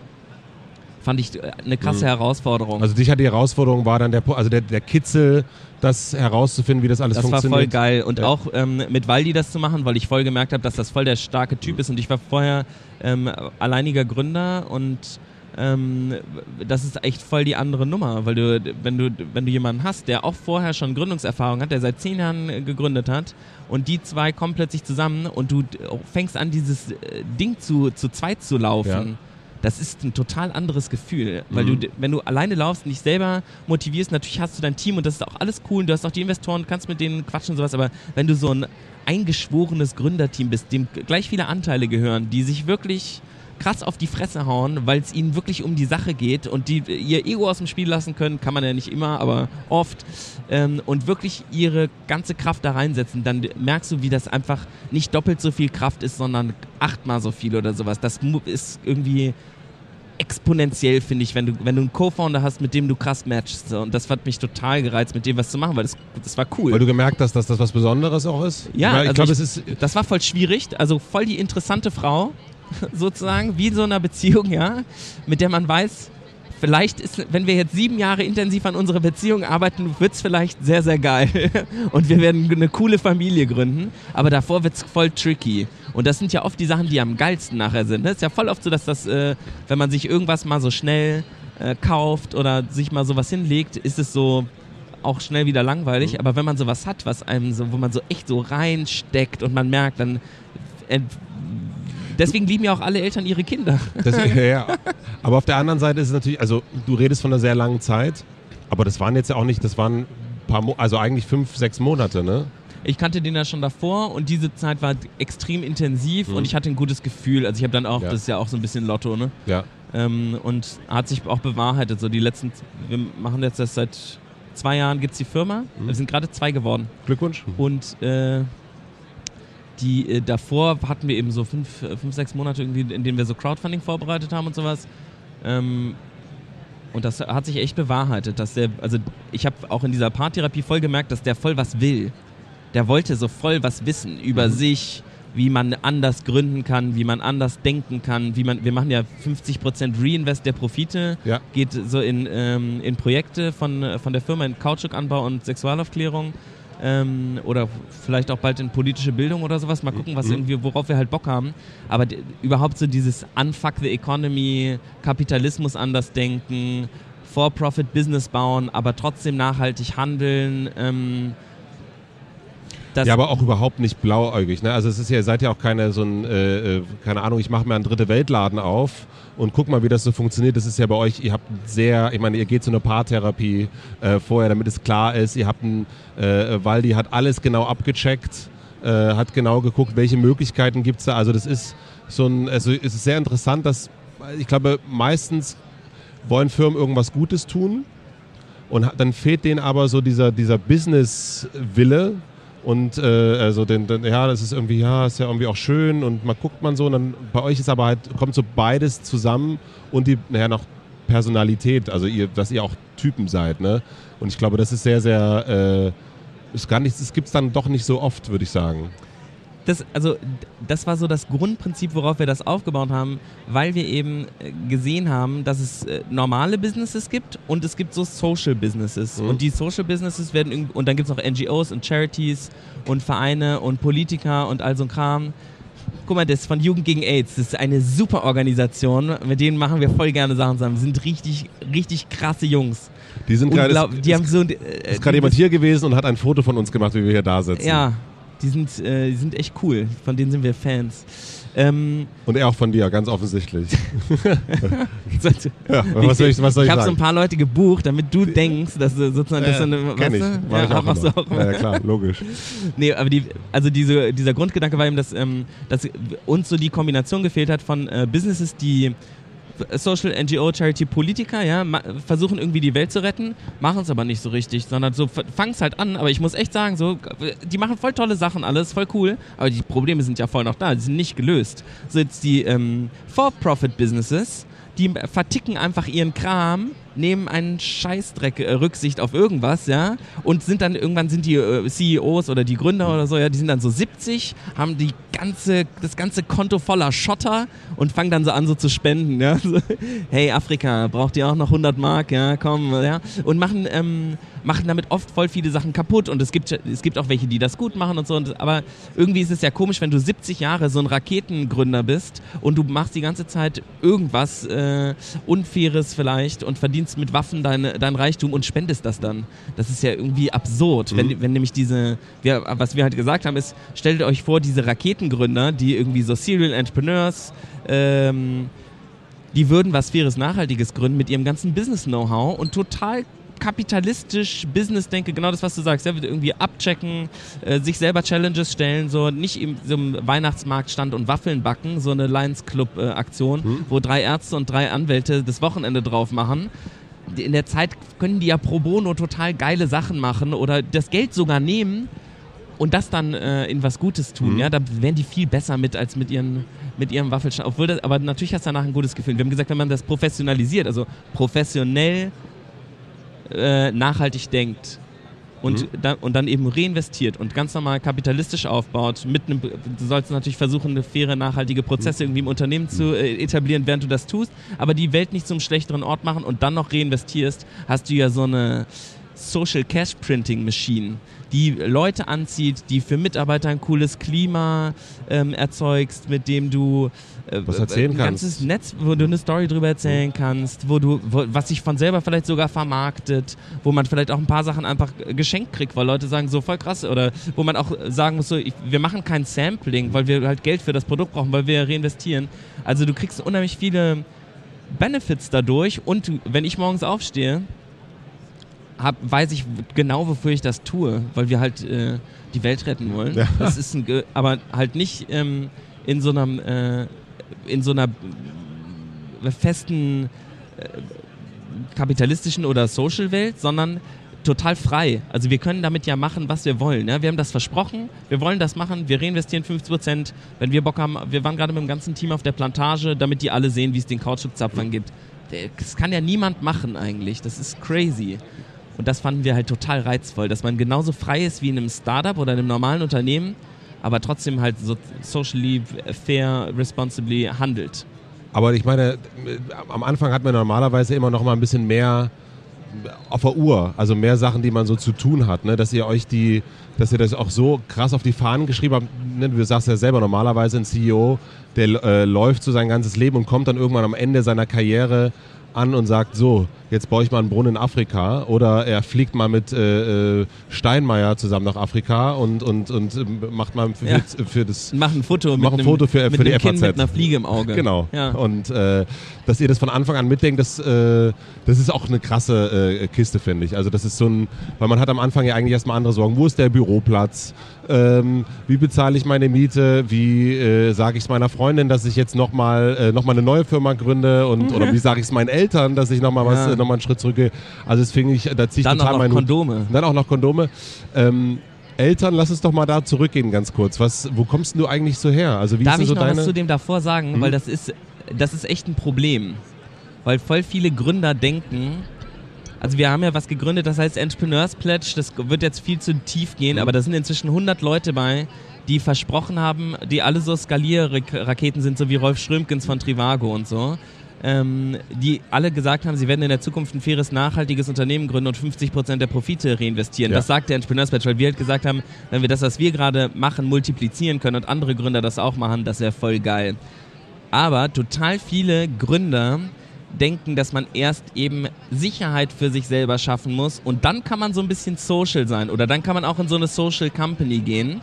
fand ich äh, eine krasse Herausforderung. Also dich hat die Herausforderung war dann der, also der, der Kitzel, das herauszufinden, wie das alles das war funktioniert. voll geil und Ja. auch ähm, mit Waldi das zu machen, weil ich voll gemerkt habe, dass das voll der starke Typ ist und ich war vorher ähm, alleiniger Gründer und ähm, das ist echt voll die andere Nummer, weil du, wenn du, wenn du jemanden hast, der auch vorher schon Gründungserfahrung hat, der seit zehn Jahren äh, gegründet hat und die zwei kommen plötzlich zusammen und du fängst an, dieses äh, Ding zu, zu zweit zu laufen. Ja. Das ist ein total anderes Gefühl, weil mhm. du, wenn du alleine laufst und dich selber motivierst, natürlich hast du dein Team und das ist auch alles cool und du hast auch die Investoren, kannst mit denen quatschen und sowas, aber wenn du so ein eingeschworenes Gründerteam bist, dem gleich viele Anteile gehören, die sich wirklich krass auf die Fresse hauen, weil es ihnen wirklich um die Sache geht und die ihr Ego aus dem Spiel lassen können, kann man ja nicht immer, aber oft, ähm, und wirklich ihre ganze Kraft da reinsetzen, dann merkst du, wie das einfach nicht doppelt so viel Kraft ist, sondern achtmal so viel oder sowas. Das ist irgendwie exponentiell, finde ich, wenn du, wenn du einen Co-Founder hast, mit dem du krass matchst. Und das hat mich total gereizt, mit dem was zu machen, weil das, das war cool. Weil du gemerkt hast, dass das was Besonderes auch ist? Ja, ich, also glaub, ich, es ist das war voll schwierig. Also voll die interessante Frau, sozusagen, wie in so einer Beziehung, ja, mit der man weiß, vielleicht ist, wenn wir jetzt sieben Jahre intensiv an unserer Beziehung arbeiten, wird es vielleicht sehr, sehr geil. Und wir werden eine coole Familie gründen. Aber davor wird es voll tricky. Und das sind ja oft die Sachen, die am geilsten nachher sind. Es ist ja voll oft so, dass das, äh, wenn man sich irgendwas mal so schnell äh, kauft oder sich mal sowas hinlegt, ist es so auch schnell wieder langweilig. Mhm. Aber wenn man sowas hat, was einem so, wo man so echt so reinsteckt und man merkt, dann Deswegen lieben ja auch alle Eltern ihre Kinder. Das, ja, ja. Aber auf der anderen Seite ist es natürlich, also du redest von einer sehr langen Zeit, aber das waren jetzt ja auch nicht, das waren ein paar, Mo also eigentlich fünf, sechs Monate, ne? Ich kannte den ja schon davor und diese Zeit war extrem intensiv mhm. und ich hatte ein gutes Gefühl. Also ich habe dann auch, ja. das ist ja auch so ein bisschen Lotto, ne? Ja. Ähm, und hat sich auch bewahrheitet. So die letzten, wir machen jetzt das seit zwei Jahren gibt es die Firma. Mhm. Wir sind gerade zwei geworden. Glückwunsch. Und äh, die äh, davor hatten wir eben so fünf, äh, fünf, sechs Monate, irgendwie, in denen wir so Crowdfunding vorbereitet haben und sowas. Ähm, und das hat sich echt bewahrheitet, dass der, also ich habe auch in dieser Paartherapie voll gemerkt, dass der voll was will. Der wollte so voll was wissen über mhm. sich, wie man anders gründen kann, wie man anders denken kann, wie man, wir machen ja 50% Reinvest der Profite, ja. geht so in, ähm, in Projekte von, von der Firma in Kautschukanbau und Sexualaufklärung ähm, oder vielleicht auch bald in politische Bildung oder sowas. Mal gucken, was mhm. irgendwie, worauf wir halt Bock haben. Aber überhaupt so dieses Unfuck the Economy, Kapitalismus anders denken, For-Profit-Business bauen, aber trotzdem nachhaltig handeln. Ähm, ja, aber auch überhaupt nicht blauäugig. Ne? Also es ist ja, ihr seid ja auch keine so ein, äh, äh keine Ahnung, ich mache mir einen dritte Weltladen auf und guck mal, wie das so funktioniert. Das ist ja bei euch, ihr habt sehr, ich meine, ihr geht zu einer Paartherapie äh, vorher, damit es klar ist. Ihr habt einen, äh, Waldi hat alles genau abgecheckt, äh, hat genau geguckt, welche Möglichkeiten gibt es da. Also das ist so ein, also es ist sehr interessant, dass ich glaube, meistens wollen Firmen irgendwas Gutes tun und dann fehlt denen aber so dieser, dieser Business-Wille, und äh, also den, den, ja, das ist irgendwie, ja, ist ja irgendwie auch schön und man guckt man so und dann bei euch ist aber halt, kommt so beides zusammen und die, naja, noch Personalität, also ihr, dass ihr auch Typen seid, ne? Und ich glaube, das ist sehr, sehr, äh, ist gar nicht, das gibt es dann doch nicht so oft, würde ich sagen das, also, das war so das Grundprinzip, worauf wir das aufgebaut haben, weil wir eben äh, gesehen haben, dass es äh, normale Businesses gibt und es gibt so Social Businesses. Mhm. Und die Social Businesses werden, und dann gibt es noch NGOs und Charities und Vereine und Politiker und all so ein Kram. Guck mal, das ist von Jugend gegen AIDS. Das ist eine super Organisation. Mit denen machen wir voll gerne Sachen zusammen. Sind richtig, richtig krasse Jungs. Die sind gerade. Die haben so. Äh, ist gerade jemand hier gewesen und hat ein Foto von uns gemacht, wie wir hier da sitzen. Ja, die sind, äh, die sind echt cool. Von denen sind wir Fans. Ähm, und er auch von dir, ganz offensichtlich. ja, was soll ich, was soll ich, ich habe so ein paar Leute gebucht, damit du denkst, dass du sozusagen. Äh, das so eine, kenn ich. Ja, ich auch, immer. auch immer. Ja, klar, logisch. nee, aber die, also diese, dieser Grundgedanke war eben, dass, ähm, dass uns so die Kombination gefehlt hat von äh, Businesses, die Social NGO Charity Politiker, ja, versuchen irgendwie die Welt zu retten, machen es aber nicht so richtig, sondern so fangen es halt an, aber ich muss echt sagen, so, die machen voll tolle Sachen alles, voll cool, aber die Probleme sind ja voll noch da, die sind nicht gelöst. So jetzt die ähm, For-Profit-Businesses, die verticken einfach ihren Kram nehmen einen Scheißdreck äh, Rücksicht auf irgendwas, ja, und sind dann irgendwann sind die äh, CEOs oder die Gründer oder so, ja, die sind dann so 70, haben die ganze, das ganze Konto voller Schotter und fangen dann so an so zu spenden, ja. Hey Afrika, braucht ihr auch noch 100 Mark, ja, komm, ja, und machen, ähm, machen damit oft voll viele Sachen kaputt und es gibt, es gibt auch welche, die das gut machen und so, und, aber irgendwie ist es ja komisch, wenn du 70 Jahre so ein Raketengründer bist und du machst die ganze Zeit irgendwas äh, Unfaires vielleicht und verdienst mit Waffen dein, dein Reichtum und spendest das dann. Das ist ja irgendwie absurd, mhm. wenn, wenn nämlich diese, wir, was wir halt gesagt haben, ist, stellt euch vor, diese Raketengründer, die irgendwie so Serial Entrepreneurs, ähm, die würden was Faires, Nachhaltiges gründen mit ihrem ganzen Business-Know-how und total kapitalistisch Business denke, genau das, was du sagst, ja, irgendwie abchecken, äh, sich selber Challenges stellen, so nicht im so Weihnachtsmarkt stand und Waffeln backen, so eine Lions Club äh, Aktion, mhm. wo drei Ärzte und drei Anwälte das Wochenende drauf machen. In der Zeit können die ja pro bono total geile Sachen machen oder das Geld sogar nehmen und das dann äh, in was Gutes tun. Mhm. Ja, da wären die viel besser mit als mit ihren mit ihrem Waffelstand. Obwohl das, aber natürlich hast du danach ein gutes Gefühl. Wir haben gesagt, wenn man das professionalisiert, also professionell äh, nachhaltig denkt und, mhm. da, und dann eben reinvestiert und ganz normal kapitalistisch aufbaut, mit einem, du sollst natürlich versuchen, eine faire, nachhaltige Prozesse mhm. irgendwie im Unternehmen zu äh, etablieren, während du das tust, aber die Welt nicht zum schlechteren Ort machen und dann noch reinvestierst, hast du ja so eine Social Cash Printing Machine, die Leute anzieht, die für Mitarbeiter ein cooles Klima ähm, erzeugst, mit dem du äh, was erzählen ein kannst. ganzes Netz, wo du eine Story drüber erzählen mhm. kannst, wo du, wo, was sich von selber vielleicht sogar vermarktet, wo man vielleicht auch ein paar Sachen einfach geschenkt kriegt, weil Leute sagen, so voll krass, oder wo man auch sagen muss, so, ich, wir machen kein Sampling, weil wir halt Geld für das Produkt brauchen, weil wir reinvestieren. Also du kriegst unheimlich viele Benefits dadurch und wenn ich morgens aufstehe, hab, weiß ich genau, wofür ich das tue, weil wir halt äh, die Welt retten wollen. Ja. Das ist ein, aber halt nicht ähm, in so einem äh, in so einer festen äh, kapitalistischen oder Social Welt, sondern total frei. Also wir können damit ja machen, was wir wollen. Ja? Wir haben das versprochen, wir wollen das machen, wir reinvestieren 50 Prozent, wenn wir Bock haben. Wir waren gerade mit dem ganzen Team auf der Plantage, damit die alle sehen, wie es den Kautschukzapfern gibt. Das kann ja niemand machen eigentlich. Das ist crazy. Und das fanden wir halt total reizvoll, dass man genauso frei ist wie in einem Startup oder einem normalen Unternehmen, aber trotzdem halt so socially fair, responsibly handelt. Aber ich meine, am Anfang hat man normalerweise immer noch mal ein bisschen mehr auf der Uhr, also mehr Sachen, die man so zu tun hat, ne? dass ihr euch die, dass ihr das auch so krass auf die Fahnen geschrieben habt. Ne? Du sagst ja selber, normalerweise ein CEO, der äh, läuft so sein ganzes Leben und kommt dann irgendwann am Ende seiner Karriere an und sagt, so, jetzt baue ich mal einen Brunnen in Afrika. Oder er fliegt mal mit äh, äh Steinmeier zusammen nach Afrika und, und, und äh, macht mal für, ja. für das... Mach ein Foto, mach ein Foto für, mit für die kind mit einer Fliege im Auge. Genau. Ja. Und äh, dass ihr das von Anfang an mitdenkt, das, äh, das ist auch eine krasse äh, Kiste, finde ich. Also das ist so ein... Weil man hat am Anfang ja eigentlich erstmal andere Sorgen. Wo ist der Büroplatz? Ähm, wie bezahle ich meine Miete? Wie äh, sage ich es meiner Freundin, dass ich jetzt nochmal äh, noch eine neue Firma gründe? Und, mhm. Oder wie sage ich es meinen Eltern, dass ich nochmal was, ja. Nochmal einen Schritt zurückgehe? Also finde ich, da ziehe ich dann total auch noch Kondome. Dann auch noch Kondome. Ähm, Eltern, lass uns doch mal da zurückgehen ganz kurz. Was, wo kommst du eigentlich so her? Also wie Darf ist ich so noch deine... was zu dem davor sagen? Mhm. Weil das ist, das ist echt ein Problem. Weil voll viele Gründer denken, also wir haben ja was gegründet, das heißt Entrepreneurs Pledge, das wird jetzt viel zu tief gehen, mhm. aber da sind inzwischen 100 Leute bei, die versprochen haben, die alle so Skalierraketen sind, so wie Rolf Strömkens von Trivago und so. Ähm, die alle gesagt haben, sie werden in der Zukunft ein faires, nachhaltiges Unternehmen gründen und 50 Prozent der Profite reinvestieren. Ja. Das sagt der Entrepreneurs Pledge, weil wir halt gesagt haben, wenn wir das, was wir gerade machen, multiplizieren können und andere Gründer das auch machen, das wäre voll geil. Aber total viele Gründer denken, dass man erst eben Sicherheit für sich selber schaffen muss und dann kann man so ein bisschen social sein oder dann kann man auch in so eine Social Company gehen.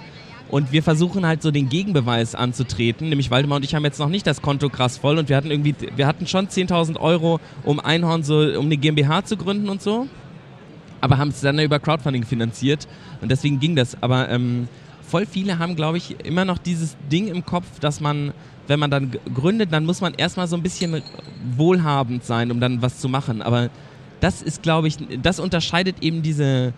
Und wir versuchen halt so den Gegenbeweis anzutreten, nämlich Waldemar und ich haben jetzt noch nicht das Konto krass voll und wir hatten irgendwie, wir hatten schon 10.000 Euro, um Einhorn so, um eine GmbH zu gründen und so, aber haben es dann über Crowdfunding finanziert und deswegen ging das. Aber ähm, voll viele haben, glaube ich, immer noch dieses Ding im Kopf, dass man wenn man dann gründet, dann muss man erstmal so ein bisschen wohlhabend sein, um dann was zu machen. Aber das ist, glaube ich, das unterscheidet eben diese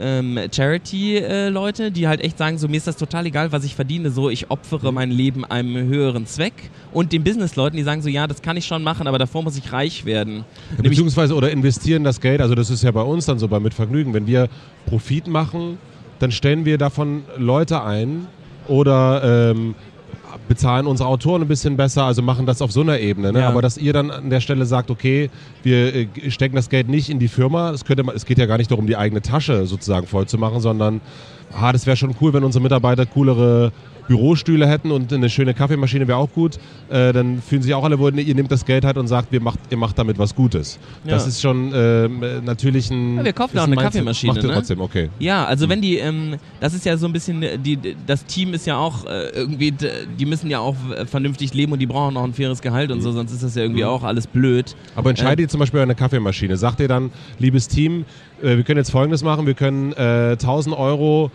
ähm, Charity-Leute, die halt echt sagen, so mir ist das total egal, was ich verdiene, so ich opfere mein Leben einem höheren Zweck. Und den Business-Leuten, die sagen so, ja, das kann ich schon machen, aber davor muss ich reich werden. Ja, beziehungsweise oder investieren das Geld, also das ist ja bei uns dann so bei Mitvergnügen, wenn wir Profit machen, dann stellen wir davon Leute ein oder ähm, bezahlen unsere Autoren ein bisschen besser, also machen das auf so einer Ebene. Ne? Ja. Aber dass ihr dann an der Stelle sagt, okay, wir äh, stecken das Geld nicht in die Firma, es, könnte, es geht ja gar nicht darum, die eigene Tasche sozusagen voll zu machen, sondern ah, das wäre schon cool, wenn unsere Mitarbeiter coolere Bürostühle hätten und eine schöne Kaffeemaschine wäre auch gut, äh, dann fühlen sich auch alle wohl, ihr nehmt das Geld halt und sagt, wir macht, ihr macht damit was Gutes. Ja. Das ist schon äh, natürlich ein. Ja, wir kaufen auch eine. Kaffeemaschine. Macht ihr ne? trotzdem, okay. Ja, also mhm. wenn die, ähm, das ist ja so ein bisschen, die, das Team ist ja auch äh, irgendwie, die müssen ja auch vernünftig leben und die brauchen auch ein faires Gehalt und so, sonst ist das ja irgendwie mhm. auch alles blöd. Aber entscheidet ihr zum Beispiel eine Kaffeemaschine. Sagt ihr dann, liebes Team, äh, wir können jetzt folgendes machen, wir können 1000 äh, Euro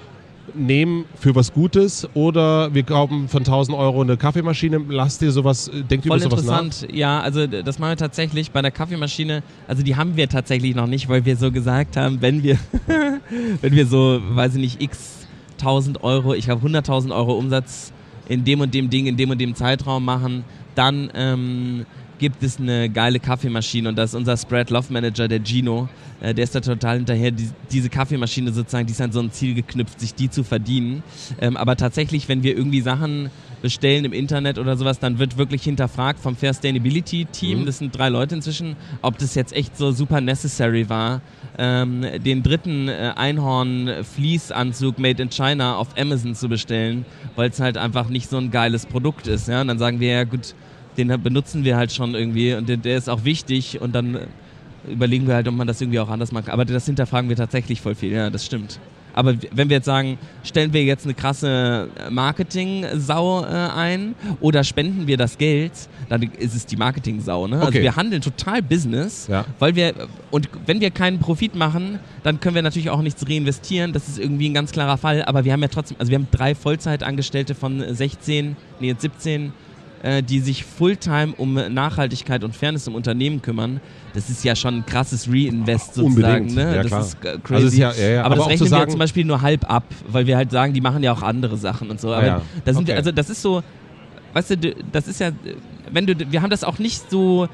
nehmen für was Gutes oder wir kaufen von 1000 Euro eine Kaffeemaschine. Lasst ihr sowas, äh, denkt Voll ihr über sowas interessant. nach? Ja, also das machen wir tatsächlich bei der Kaffeemaschine. Also die haben wir tatsächlich noch nicht, weil wir so gesagt haben, wenn wir, wenn wir so, weiß ich nicht, x 1000 Euro, ich habe 100.000 Euro Umsatz in dem und dem Ding, in dem und dem Zeitraum machen, dann ähm, gibt es eine geile Kaffeemaschine und das ist unser Spread Love Manager, der Gino. Äh, der ist da total hinterher, die, diese Kaffeemaschine sozusagen, die ist an so ein Ziel geknüpft, sich die zu verdienen. Ähm, aber tatsächlich, wenn wir irgendwie Sachen bestellen im Internet oder sowas, dann wird wirklich hinterfragt vom Fair Sustainability Team, mhm. das sind drei Leute inzwischen, ob das jetzt echt so super necessary war, ähm, den dritten äh, Einhorn-Fließanzug made in China auf Amazon zu bestellen, weil es halt einfach nicht so ein geiles Produkt ist. Ja? Und dann sagen wir ja, gut, den benutzen wir halt schon irgendwie und der, der ist auch wichtig und dann überlegen wir halt, ob man das irgendwie auch anders macht. Aber das hinterfragen wir tatsächlich voll viel, ja, das stimmt. Aber wenn wir jetzt sagen, stellen wir jetzt eine krasse Marketing-Sau äh, ein oder spenden wir das Geld, dann ist es die Marketing-Sau. Ne? Also okay. Also wir handeln total Business, ja. weil wir, und wenn wir keinen Profit machen, dann können wir natürlich auch nichts reinvestieren. Das ist irgendwie ein ganz klarer Fall. Aber wir haben ja trotzdem, also wir haben drei Vollzeitangestellte von 16, nee, jetzt 17 äh, die sich Fulltime um Nachhaltigkeit und Fairness im Unternehmen kümmern, das ist ja schon ein krasses Reinvest sozusagen. Unbedingt. Ne? Ja, das klar. ist äh, crazy. Also ja, ja, ja. Aber, aber, das rechnen wir zum Beispiel nur halb ab, weil wir halt sagen, die machen ja auch andere Sachen und so. Aber ja. da sind okay. also das ist so, weißt du, das ist ja, wenn du, wir haben das auch nicht so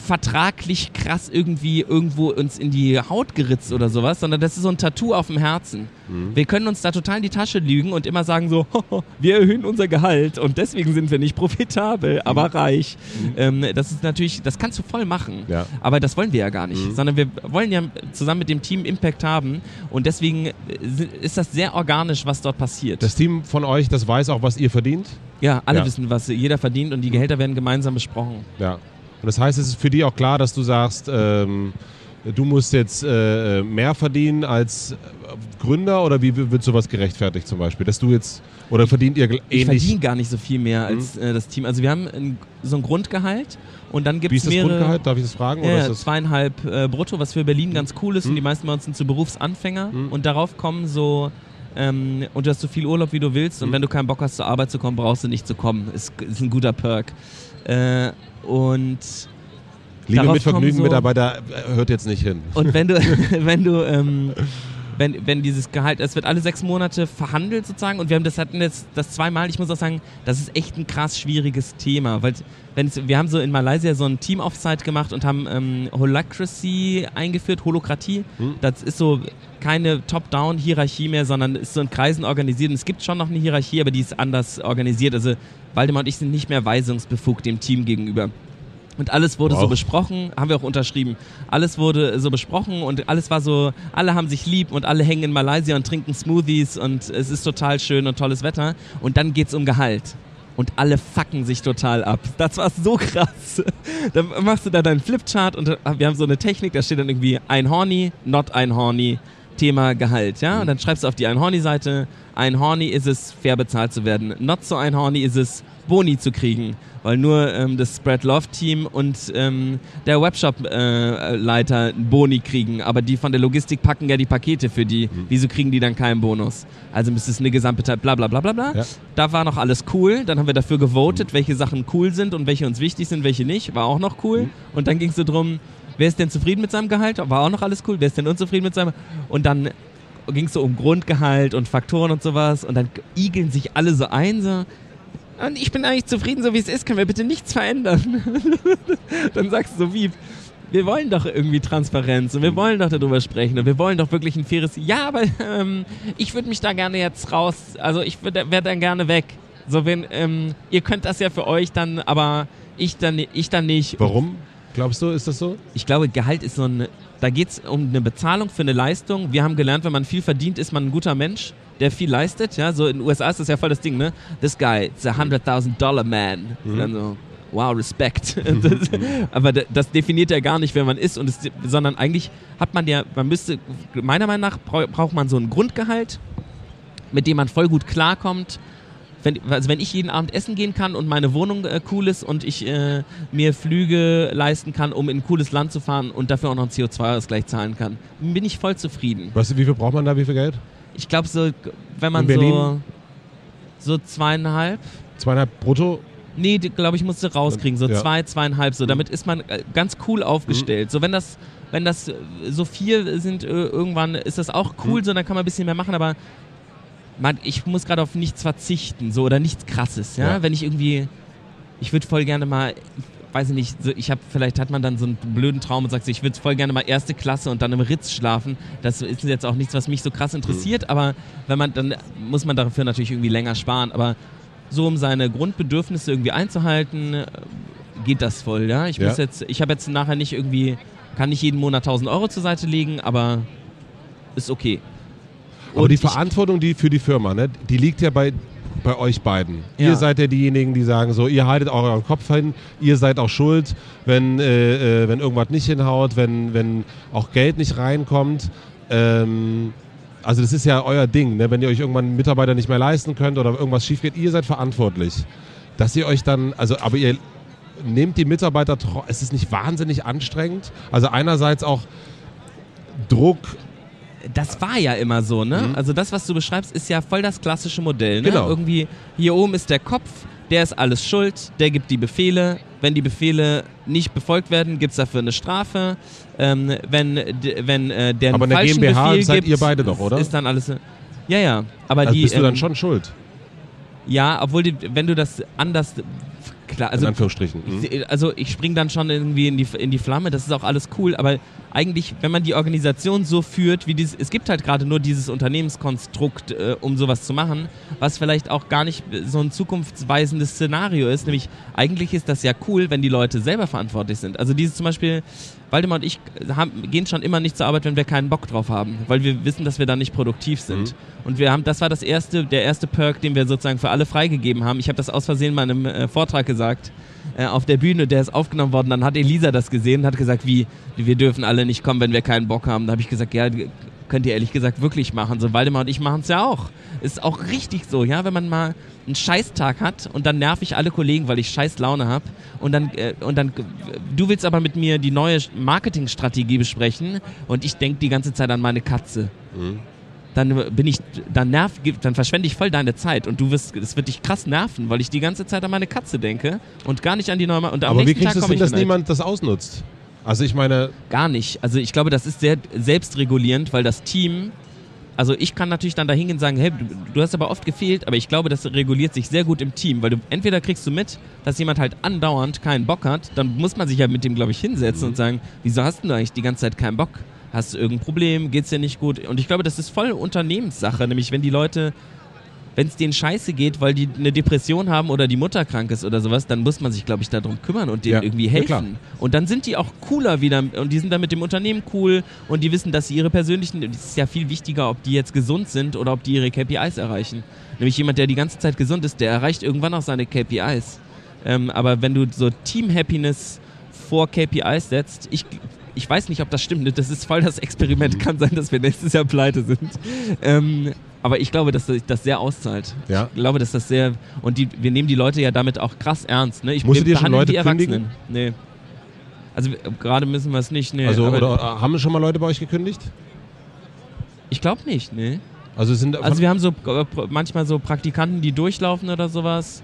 vertraglich krass irgendwie irgendwo uns in die Haut geritzt oder sowas, sondern das ist so ein Tattoo auf dem Herzen. Mhm. Wir können uns da total in die Tasche lügen und immer sagen so, wir erhöhen unser Gehalt und deswegen sind wir nicht profitabel, mhm. aber reich. Mhm. Ähm, das ist natürlich, das kannst du voll machen, ja. aber das wollen wir ja gar nicht, mhm. sondern wir wollen ja zusammen mit dem Team Impact haben und deswegen äh, ist das sehr organisch, was dort passiert. Das Team von euch, das weiß auch, was ihr verdient? Ja, alle ja. wissen, was jeder verdient und die Gehälter werden gemeinsam besprochen. Ja. Und das heißt, es ist für die auch klar, dass du sagst, ähm, du musst jetzt äh, mehr verdienen als Gründer oder wie wird sowas gerechtfertigt zum Beispiel? Dass du jetzt, oder verdient ihr ähnlich? Ich verdiene gar nicht so viel mehr als mhm. äh, das Team. Also wir haben ein, so ein Grundgehalt und dann gibt es Wie ist das Grundgehalt? Darf ich das fragen? Ja, das zweieinhalb äh, brutto, was für Berlin mhm. ganz cool ist mhm. und die meisten bei uns sind so Berufsanfänger mhm. und darauf kommen so ähm, und du hast so viel Urlaub, wie du willst und mhm. wenn du keinen Bock hast zur Arbeit zu kommen, brauchst du nicht zu kommen. Ist, ist ein guter Perk. Äh, und Liebe Mitvergnügen-Mitarbeiter, so, hört jetzt nicht hin. Und wenn du, wenn du, ähm, wenn, wenn dieses Gehalt, es wird alle sechs Monate verhandelt sozusagen und wir haben das hatten jetzt das zweimal, ich muss auch sagen, das ist echt ein krass schwieriges Thema, weil wenn es, wir haben so in Malaysia so ein Team-Offsite gemacht und haben ähm, Holacracy eingeführt, Holokratie. Hm. Das ist so keine Top-Down-Hierarchie mehr, sondern ist so in Kreisen organisiert. Und es gibt schon noch eine Hierarchie, aber die ist anders organisiert. Also Waldemar und ich sind nicht mehr weisungsbefugt dem Team gegenüber. Und alles wurde wow. so besprochen, haben wir auch unterschrieben. Alles wurde so besprochen und alles war so, alle haben sich lieb und alle hängen in Malaysia und trinken Smoothies und es ist total schön und tolles Wetter. Und dann geht's um Gehalt. Und alle fucken sich total ab. Das war so krass. Dann machst du da deinen Flipchart und wir haben so eine Technik, da steht dann irgendwie ein Horny, not ein Horny, Thema Gehalt, ja? Und dann schreibst du auf die ein Horny-Seite, ein Horny ist es, fair bezahlt zu werden. Not so ein Horny ist es, Boni zu kriegen weil nur ähm, das Spread Love Team und ähm, der Webshop-Leiter äh, Boni kriegen, aber die von der Logistik packen ja die Pakete für die. Mhm. Wieso kriegen die dann keinen Bonus? Also müsste es eine gesamte bla bla bla bla bla. Ja. Da war noch alles cool. Dann haben wir dafür gewotet, mhm. welche Sachen cool sind und welche uns wichtig sind, welche nicht. War auch noch cool. Mhm. Und dann ging es so drum, wer ist denn zufrieden mit seinem Gehalt? War auch noch alles cool. Wer ist denn unzufrieden mit seinem? Und dann ging es so um Grundgehalt und Faktoren und sowas und dann igeln sich alle so ein, so, und ich bin eigentlich zufrieden, so wie es ist, können wir bitte nichts verändern. dann sagst du so wie, wir wollen doch irgendwie Transparenz und wir wollen doch darüber sprechen und wir wollen doch wirklich ein faires, ja, aber ähm, ich würde mich da gerne jetzt raus, also ich wäre dann gerne weg. So, wenn, ähm, ihr könnt das ja für euch dann, aber ich dann, ich dann nicht. Warum? Glaubst du, ist das so? Ich glaube, Gehalt ist so ein, da geht es um eine Bezahlung für eine Leistung. Wir haben gelernt, wenn man viel verdient, ist man ein guter Mensch, der viel leistet. Ja, so in den USA ist das ja voll das Ding, ne? This guy, it's a hundred thousand dollar man. Mhm. Dann so, wow, Respekt. Das, aber das definiert ja gar nicht, wer man ist, und es, sondern eigentlich hat man ja, man müsste, meiner Meinung nach braucht man so ein Grundgehalt, mit dem man voll gut klarkommt. Wenn, also wenn ich jeden Abend essen gehen kann und meine Wohnung äh, cool ist und ich äh, mir Flüge leisten kann, um in ein cooles Land zu fahren und dafür auch noch einen CO2-Ausgleich zahlen kann, bin ich voll zufrieden. Weißt du, wie viel braucht man da, wie viel Geld? Ich glaube so, wenn man so, so zweieinhalb. Zweieinhalb brutto? Nee, glaube ich, musste rauskriegen. So ja. zwei, zweieinhalb so. Damit ist man äh, ganz cool aufgestellt. Mhm. So, wenn das, wenn das äh, so viel sind, äh, irgendwann ist das auch cool, mhm. so, dann kann man ein bisschen mehr machen, aber man, ich muss gerade auf nichts verzichten, so, oder nichts krasses, ja. ja. Wenn ich irgendwie, ich würde voll gerne mal, weiß ich nicht, so, ich habe, vielleicht hat man dann so einen blöden Traum und sagt so, ich würde voll gerne mal erste Klasse und dann im Ritz schlafen. Das ist jetzt auch nichts, was mich so krass interessiert, mhm. aber wenn man, dann muss man dafür natürlich irgendwie länger sparen, aber so um seine Grundbedürfnisse irgendwie einzuhalten, äh, geht das voll, ja. Ich muss jetzt, ich habe jetzt nachher nicht irgendwie, kann nicht jeden Monat 1000 Euro zur Seite legen, aber ist okay. Aber Und die Verantwortung, die für die Firma, ne, die liegt ja bei bei euch beiden. Ja. Ihr seid ja diejenigen, die sagen so, ihr haltet auch euren Kopf hin, ihr seid auch schuld, wenn, äh, äh wenn irgendwas nicht hinhaut, wenn, wenn auch Geld nicht reinkommt. Ähm, also das ist ja euer Ding, ne? wenn ihr euch irgendwann einen Mitarbeiter nicht mehr leisten könnt oder irgendwas schief geht, ihr seid verantwortlich. Dass ihr euch dann, also aber ihr nehmt die Mitarbeiter, es ist nicht wahnsinnig anstrengend. Also einerseits auch Druck das war ja immer so, ne? Mhm. Also das, was du beschreibst, ist ja voll das klassische Modell, ne? Genau. Irgendwie hier oben ist der Kopf, der ist alles schuld, der gibt die Befehle. Wenn die Befehle nicht befolgt werden, gibt es dafür eine Strafe. Ähm, wenn wenn äh, der aber einen falschen GmbH Befehl seid gibt, ihr beide doch, oder? Ist dann alles. Ja, ja. Aber also die, bist du dann ähm, schon schuld? Ja, obwohl die, wenn du das anders klar. Also, in Anführungsstrichen. Mhm. Also ich springe dann schon irgendwie in die, in die Flamme, das ist auch alles cool, aber eigentlich, wenn man die Organisation so führt, wie dieses, es gibt halt gerade nur dieses Unternehmenskonstrukt, äh, um sowas zu machen, was vielleicht auch gar nicht so ein zukunftsweisendes Szenario ist, nämlich eigentlich ist das ja cool, wenn die Leute selber verantwortlich sind. Also dieses zum Beispiel, Waldemar und ich haben, gehen schon immer nicht zur Arbeit, wenn wir keinen Bock drauf haben, weil wir wissen, dass wir dann nicht produktiv sind. Mhm. Und wir haben, das war das erste, der erste Perk, den wir sozusagen für alle freigegeben haben. Ich habe das aus Versehen mal in einem äh, Vortrag gesagt äh, auf der Bühne, der ist aufgenommen worden. Dann hat Elisa das gesehen und hat gesagt, wie, wir dürfen alle nicht kommen, wenn wir keinen Bock haben. Da habe ich gesagt, ja, könnt ihr ehrlich gesagt wirklich machen. So Waldemar und ich machen es ja auch. Ist auch richtig so, ja, wenn man mal einen Scheißtag hat und dann nerv ich alle Kollegen, weil ich scheiß Laune habe und dann äh, und dann du willst aber mit mir die neue Marketingstrategie besprechen und ich denke die ganze Zeit an meine Katze. Mhm dann bin ich, dann nerv, dann verschwende ich voll deine Zeit und du wirst, es wird dich krass nerven, weil ich die ganze Zeit an meine Katze denke und gar nicht an die neue. Und am Aber wie kriegst du es hin, dass niemand das ausnutzt? Also ich meine. Gar nicht. Also ich glaube, das ist sehr selbstregulierend, weil das Team, also ich kann natürlich dann da hingehen und sagen, hey, du, du, hast aber oft gefehlt, aber ich glaube, das reguliert sich sehr gut im Team, weil du entweder kriegst du mit, dass jemand halt andauernd keinen Bock hat, dann muss man sich ja mit dem, glaube ich, hinsetzen mhm. und sagen, wieso hast du eigentlich die ganze Zeit keinen Bock? Hast du irgendein Problem? Geht's dir nicht gut? Und ich glaube, das ist voll Unternehmenssache, nämlich wenn die Leute, wenn es denen scheiße geht, weil die eine Depression haben oder die Mutter krank ist oder sowas, dann muss man sich, glaube ich, darum kümmern und denen ja. irgendwie helfen. Ja, und dann sind die auch cooler wieder und die sind dann mit dem Unternehmen cool und die wissen, dass sie ihre persönlichen, es ist ja viel wichtiger, ob die jetzt gesund sind oder ob die ihre KPIs erreichen. Nämlich jemand, der die ganze Zeit gesund ist, der erreicht irgendwann auch seine KPIs. Ähm, aber wenn du so Team-Happiness vor KPIs setzt, ich ich weiß nicht, ob das stimmt. Das ist voll das Experiment. Kann sein, dass wir nächstes Jahr pleite sind. Ähm, aber ich glaube, dass sich das sehr auszahlt. Ja. Ich glaube, dass das sehr. Und die, wir nehmen die Leute ja damit auch krass ernst. Ne? Ich, Musstet ihr schon Leute die Erwachsenen. Nee. Also gerade müssen wir es nicht. Nee. Also, oder äh, haben schon mal Leute bei euch gekündigt? Ich glaube nicht, nee. Also, sind also wir haben so äh, manchmal so Praktikanten, die durchlaufen oder sowas.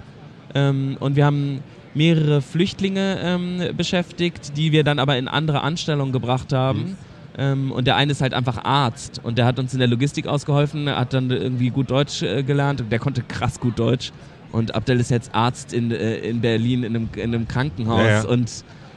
Ähm, und wir haben mehrere Flüchtlinge ähm, beschäftigt, die wir dann aber in andere Anstellungen gebracht haben. Mhm. Ähm, und der eine ist halt einfach Arzt und der hat uns in der Logistik ausgeholfen, hat dann irgendwie gut Deutsch äh, gelernt und der konnte krass gut Deutsch. Und Abdel ist jetzt Arzt in, äh, in Berlin in einem, in einem Krankenhaus Ja, ja. und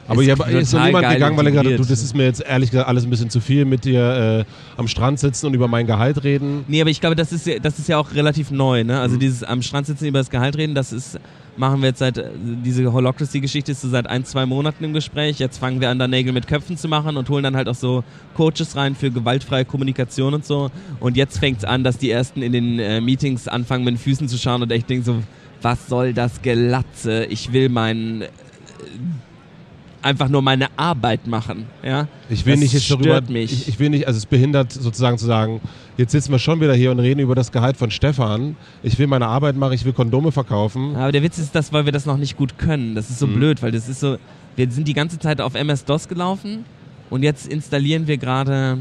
Aber ist ihr ist noch total niemand gegangen, weil er hat, du, das ist mir jetzt ehrlich gesagt alles ein bisschen zu viel mit dir äh, am Strand sitzen und über mein Gehalt reden. Nee, aber ich glaube, das ist, ja- das ist ja auch relativ neu. Ne? Mhm. Also dieses am Strand sitzen über das Gehalt reden, das ist, machen wir jetzt seit, äh, diese Holocracy-Geschichte ist so seit ein, zwei Monaten im Gespräch. Jetzt fangen wir an, da Nägel mit Köpfen zu machen und holen dann halt auch so Coaches rein für gewaltfreie Kommunikation und so. Und jetzt fängt es an, dass die Ersten in den äh, Meetings anfangen, mit den Füßen zu schauen und echt denken so, was soll das Gelatze? Ich will meinen... Äh, einfach nur meine Arbeit machen, ja. Ich will das nicht jetzt darüber, mich. Ich, ich will nicht, also es behindert sozusagen zu sagen, jetzt sitzen wir schon wieder hier und reden über das Gehalt von Stefan. Ich will meine Arbeit machen, ich will Kondome verkaufen. Aber der Witz ist das, weil wir das noch nicht gut können. Das ist so Mhm. blöd, weil das ist so, wir sind die ganze Zeit auf MS-DOS gelaufen und jetzt installieren wir gerade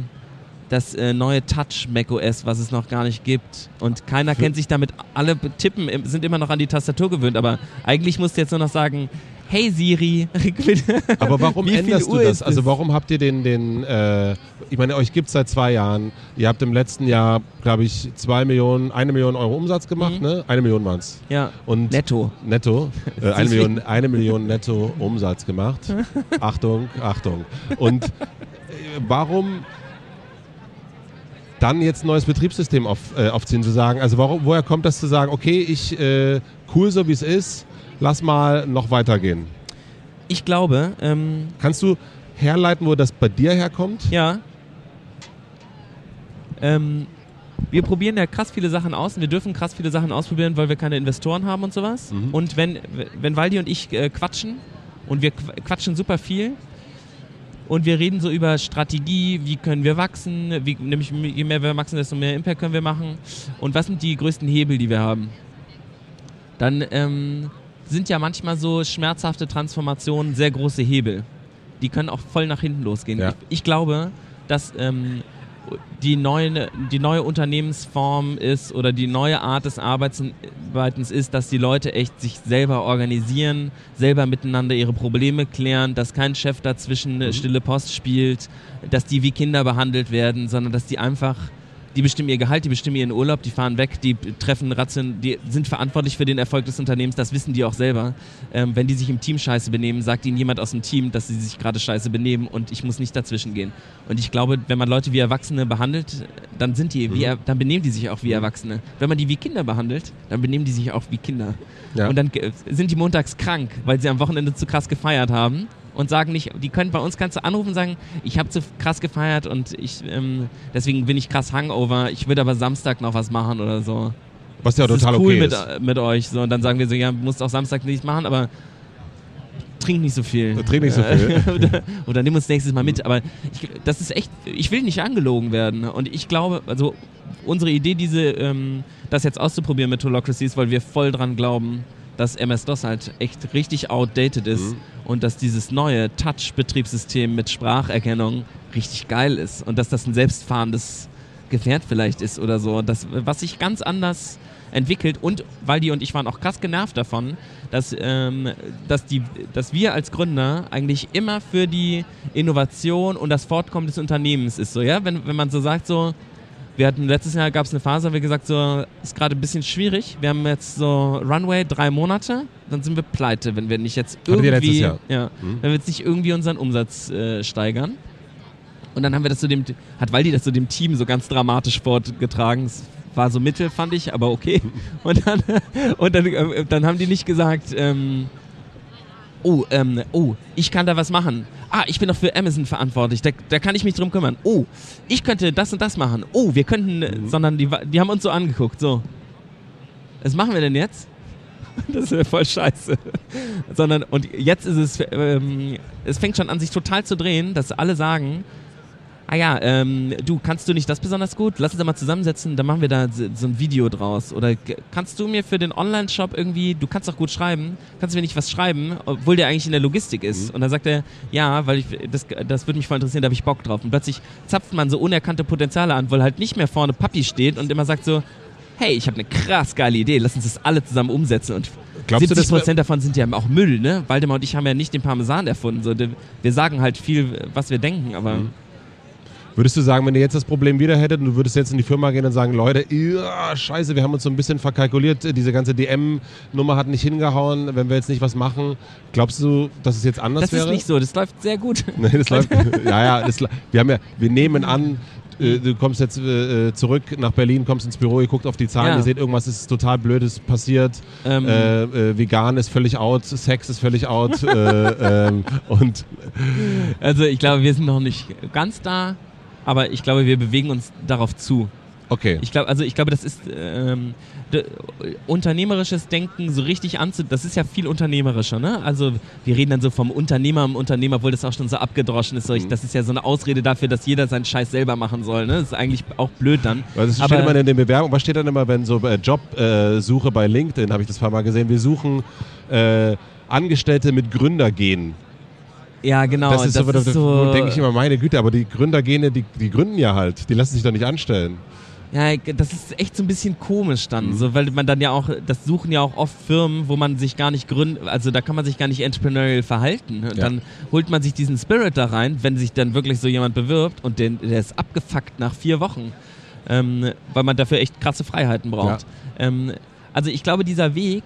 das äh, neue Touch macOS, was es noch gar nicht gibt. Und keiner kennt sich damit, alle tippen, sind immer noch an die Tastatur gewöhnt, aber eigentlich musst du jetzt nur noch sagen, hey Siri, Aber warum änderst Uhr du das? Also warum habt ihr den, den äh, ich meine, euch gibt es seit zwei Jahren. Ihr habt im letzten Jahr, glaube ich, zwei Millionen, eine Million Euro Umsatz gemacht, Mhm. ne? Eine Million waren es. ja, Und netto. netto, äh, eine, Million, eine Million netto Umsatz gemacht. Achtung, Achtung. Und äh, warum dann jetzt ein neues Betriebssystem auf, äh, aufziehen, zu sagen, also warum, woher kommt das zu sagen, okay, ich, äh, cool so wie es ist, lass mal noch weitergehen. Ich glaube, ähm, Kannst du herleiten, wo das bei dir herkommt? Ja. Ähm, wir probieren ja krass viele Sachen aus und wir dürfen krass viele Sachen ausprobieren, weil wir keine Investoren haben und sowas. Mhm. Und wenn, wenn Waldi und ich äh, quatschen und wir qu- quatschen super viel und wir reden so über Strategie, wie können wir wachsen, wie, nämlich je mehr wir wachsen, desto mehr Impact können wir machen und was sind die größten Hebel, die wir haben. Dann ähm, sind ja manchmal so schmerzhafte Transformationen sehr große Hebel. Die können auch voll nach hinten losgehen. Ja. Ich, ich glaube, dass ähm, die, neue, die neue Unternehmensform ist oder die neue Art des Arbeitens ist, dass die Leute echt sich selber organisieren, selber miteinander ihre Probleme klären, dass kein Chef dazwischen äh, stille Post spielt, dass die wie Kinder behandelt werden, sondern dass die einfach die bestimmen ihr Gehalt, die bestimmen ihren Urlaub, die fahren weg, die treffen Ration, die sind verantwortlich für den Erfolg des Unternehmens, das wissen die auch selber. Ähm, wenn die sich im Team scheiße benehmen, sagt ihnen jemand aus dem Team, dass sie sich gerade scheiße benehmen und ich muss nicht dazwischen gehen. Und ich glaube, wenn man Leute wie Erwachsene behandelt, dann sind die, wie, er- dann benehmen die sich auch wie Erwachsene. Wenn man die wie Kinder behandelt, dann benehmen die sich auch wie Kinder. Ja. Und dann äh, sind die montags krank, weil sie am Wochenende zu krass gefeiert haben und sagen nicht, die können bei uns kannst du anrufen und sagen, ich habe zu krass gefeiert und ich ähm, deswegen bin ich krass Hangover, ich würde aber Samstag noch was machen oder so. Was ja das total ist cool okay mit, ist. mit euch. So, und dann sagen wir so, ja, du musst auch Samstag nichts machen, aber trink nicht so viel. Trink nicht so viel. oder, oder nimm uns nächstes Mal mit. Aber ich, das ist echt, ich will nicht angelogen werden. Und ich glaube, also unsere Idee, diese, ähm, das jetzt auszuprobieren mit Holocracy ist, weil wir voll dran glauben, dass MS-DOS halt echt richtig outdated ist Mhm. und dass dieses neue Touch-Betriebssystem mit Spracherkennung richtig geil ist und dass das ein selbstfahrendes Gefährt vielleicht ist oder so, das, was sich ganz anders entwickelt und Waldi und ich waren auch krass genervt davon, dass, ähm, dass, die, dass wir als Gründer eigentlich immer für die Innovation und das Fortkommen des Unternehmens ist so, ja, wenn, wenn man so sagt so, wir hatten letztes Jahr gab es eine Phase, haben wir gesagt, so ist gerade ein bisschen schwierig. Wir haben jetzt so Runway drei Monate, dann sind wir pleite, wenn wir nicht jetzt irgendwie, ja, Mhm. wenn wir jetzt nicht irgendwie unseren Umsatz äh, steigern. Und dann haben wir das zu dem, hat Waldi das zu dem Team so ganz dramatisch fortgetragen. Es war so mittel, fand ich, aber okay. Und dann, und dann, äh, dann haben die nicht gesagt, ähm, oh, ähm, oh, ich kann da was machen. Ah, ich bin doch für Amazon verantwortlich, da, da kann ich mich drum kümmern. Oh, ich könnte das und das machen. Oh, wir könnten, äh, sondern die, die haben uns so angeguckt, so. Was machen wir denn jetzt? Das ist ja voll scheiße. Sondern, und jetzt ist es, ähm, es fängt schon an, sich total zu drehen, dass alle sagen, ah ja, ähm, du, kannst du nicht das besonders gut? Lass uns da mal zusammensetzen, dann machen wir da so ein Video draus. Oder kannst du mir für den Online-Shop irgendwie, du kannst doch gut schreiben, kannst du mir nicht was schreiben, obwohl der eigentlich in der Logistik ist? Und dann sagt er, ja, weil ich, das, das würde mich voll interessieren, da habe ich Bock drauf. Und plötzlich zapft man so unerkannte Potenziale an, weil halt nicht mehr vorne Papi steht und immer sagt so, hey, ich habe eine krass geile Idee, lass uns das alle zusammen umsetzen. Und Glaubst du, 70 das- Prozent davon sind ja auch Müll, ne? Waldemar und ich haben ja nicht den Parmesan erfunden. So, wir sagen halt viel, was wir denken, aber Mhm. Würdest du sagen, wenn ihr jetzt das Problem wieder hättet und du würdest jetzt in die Firma gehen und sagen, Leute, scheiße, wir haben uns so ein bisschen verkalkuliert, diese ganze DM-Nummer hat nicht hingehauen, wenn wir jetzt nicht was machen, glaubst du, dass es jetzt anders das wäre? Das ist nicht so, das läuft sehr gut. Nee, das läuft, ja, ja, das, wir, haben ja, wir nehmen an, äh, du kommst jetzt äh, zurück nach Berlin, kommst ins Büro, ihr guckt auf die Zahlen, ja. ihr seht, irgendwas ist total Blödes passiert. Ähm. Äh, äh, vegan ist völlig out, Sex ist völlig out. Äh, ähm, und also ich glaube, wir sind noch nicht ganz da, aber ich glaube, wir bewegen uns darauf zu. Okay. Ich glaube, also ich glaube, das ist ähm, unternehmerisches Denken so richtig anzu. Das ist ja viel unternehmerischer, ne? Also wir reden dann so vom Unternehmer im Unternehmer, obwohl das auch schon so abgedroschen ist. Mhm. Das ist ja so eine Ausrede dafür, dass jeder seinen Scheiß selber machen soll. Ne? Das ist eigentlich auch blöd dann. Was steht immer in den Bewerbungen? Was steht dann immer, wenn so äh, Jobsuche äh, bei LinkedIn, habe ich das paar Mal gesehen, wir suchen äh, Angestellte mit Gründergehen. Ja, genau. Das ist das so, ist so denke ich immer, meine Güte, aber die Gründergene, die, die gründen ja halt. Die lassen sich doch nicht anstellen. Ja, das ist echt so ein bisschen komisch dann, mhm. so, weil man dann ja auch, das suchen ja auch oft Firmen, wo man sich gar nicht gründet, also da kann man sich gar nicht entrepreneurial verhalten. Und ja. dann holt man sich diesen Spirit da rein, wenn sich dann wirklich so jemand bewirbt und den, der ist abgefuckt nach vier Wochen, ähm, weil man dafür echt krasse Freiheiten braucht. Ja. Ähm, also ich glaube, dieser Weg,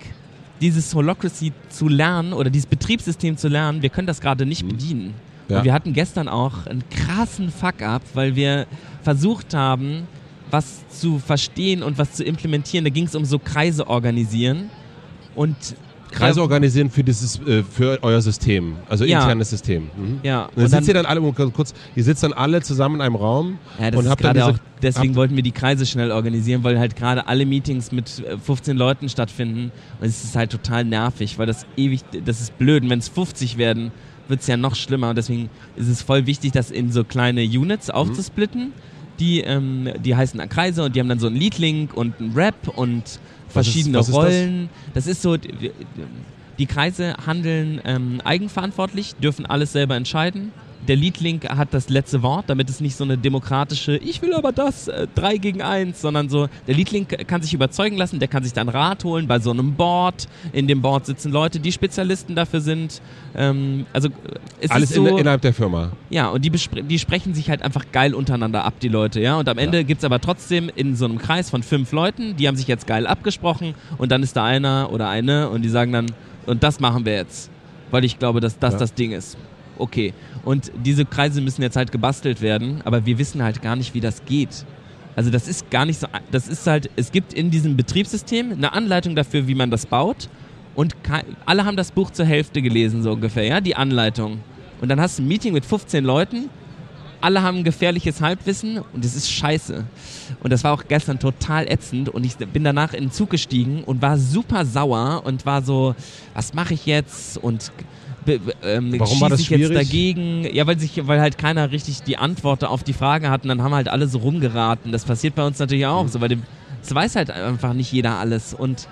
dieses Holocracy zu lernen oder dieses Betriebssystem zu lernen, wir können das gerade nicht mhm. bedienen. Ja. Und wir hatten gestern auch einen krassen Fuck-up, weil wir versucht haben, was zu verstehen und was zu implementieren. Da ging es um so Kreise organisieren und Kreise organisieren für dieses äh, für euer System, also ja. internes System. Mhm. Ja. Und dann, sitzt ihr dann alle kurz, ihr sitzt dann alle zusammen in einem Raum ja, das und ist habt dann diese, auch, deswegen wollten wir die Kreise schnell organisieren, weil halt gerade alle Meetings mit 15 äh, Leuten stattfinden und es ist halt total nervig, weil das ewig, das ist blöd. Und wenn es 50 werden, wird es ja noch schlimmer. Und deswegen ist es voll wichtig, das in so kleine Units mhm. aufzusplitten. Mhm die, ähm, die heißen Kreise und die haben dann so einen Leadlink und einen Rap und verschiedene was ist, was Rollen. Das? das? ist so, die Kreise handeln ähm, eigenverantwortlich, dürfen alles selber entscheiden der Leadlink hat das letzte Wort, damit es nicht so eine demokratische, ich will aber das, äh, drei gegen eins, sondern so, der Leadlink kann sich überzeugen lassen, der kann sich dann Rat holen bei so einem Board. In dem Board sitzen Leute, die Spezialisten dafür sind. Ähm, also es Alles ist so, in, innerhalb der Firma. Ja, und die, die sprechen sich halt einfach geil untereinander ab, die Leute, ja. Und am Ende ja. gibt es aber trotzdem in so einem Kreis von fünf Leuten, die haben sich jetzt geil abgesprochen und dann ist da einer oder eine und die sagen dann, und das machen wir jetzt. Weil ich glaube, dass das ja. das Ding ist okay. Und diese Kreise müssen jetzt halt gebastelt werden, aber wir wissen halt gar nicht, wie das geht. Also das ist gar nicht so, das ist halt, es gibt in diesem Betriebssystem eine Anleitung dafür, wie man das baut und alle haben das Buch zur Hälfte gelesen, so ungefähr, ja, die Anleitung. Und dann hast du ein Meeting mit 15 Leuten, alle haben gefährliches Halbwissen und es ist scheiße. Und das war auch gestern total ätzend und ich bin danach in den Zug gestiegen und war super sauer und war so, was mache ich jetzt und ähm, Warum war das schwierig? jetzt dagegen? Ja, weil sich, weil halt keiner richtig die Antworten auf die Frage hat und dann haben halt alle so rumgeraten. Das passiert bei uns natürlich auch mhm. so, weil es weiß halt einfach nicht jeder alles und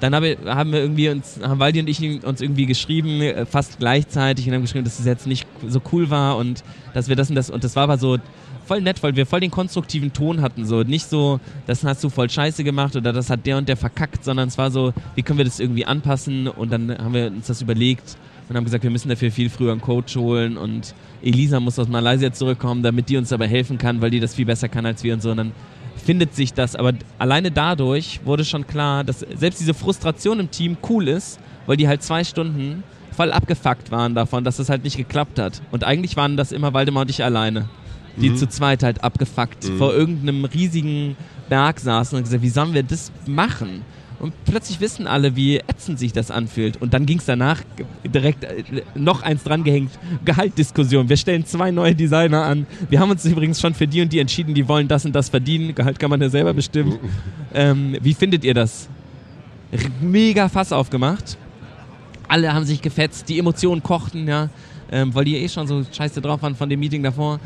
dann habe, haben wir irgendwie uns, haben Waldi und ich uns irgendwie geschrieben, äh, fast gleichzeitig und haben geschrieben, dass es jetzt nicht so cool war und dass wir das und das und das war aber so voll nett, weil wir voll den konstruktiven Ton hatten, so nicht so, das hast du voll scheiße gemacht oder das hat der und der verkackt, sondern es war so, wie können wir das irgendwie anpassen und dann haben wir uns das überlegt und haben gesagt, wir müssen dafür viel früher einen Coach holen und Elisa muss aus Malaysia zurückkommen, damit die uns dabei helfen kann, weil die das viel besser kann als wir und so. Und dann findet sich das. Aber alleine dadurch wurde schon klar, dass selbst diese Frustration im Team cool ist, weil die halt zwei Stunden voll abgefuckt waren davon, dass das halt nicht geklappt hat. Und eigentlich waren das immer Waldemar und ich alleine, die mhm. zu zweit halt abgefuckt mhm. vor irgendeinem riesigen Berg saßen und gesagt, wie sollen wir das machen? Und plötzlich wissen alle, wie ätzend sich das anfühlt. Und dann ging es danach direkt äh, noch eins drangehängt. Gehaltdiskussion. Wir stellen zwei neue Designer an. Wir haben uns übrigens schon für die und die entschieden, die wollen das und das verdienen. Gehalt kann man ja selber bestimmen. Ähm, wie findet ihr das? Mega Fass aufgemacht. Alle haben sich gefetzt, die Emotionen kochten, ja. Ähm, weil die eh schon so scheiße drauf waren von dem Meeting davor.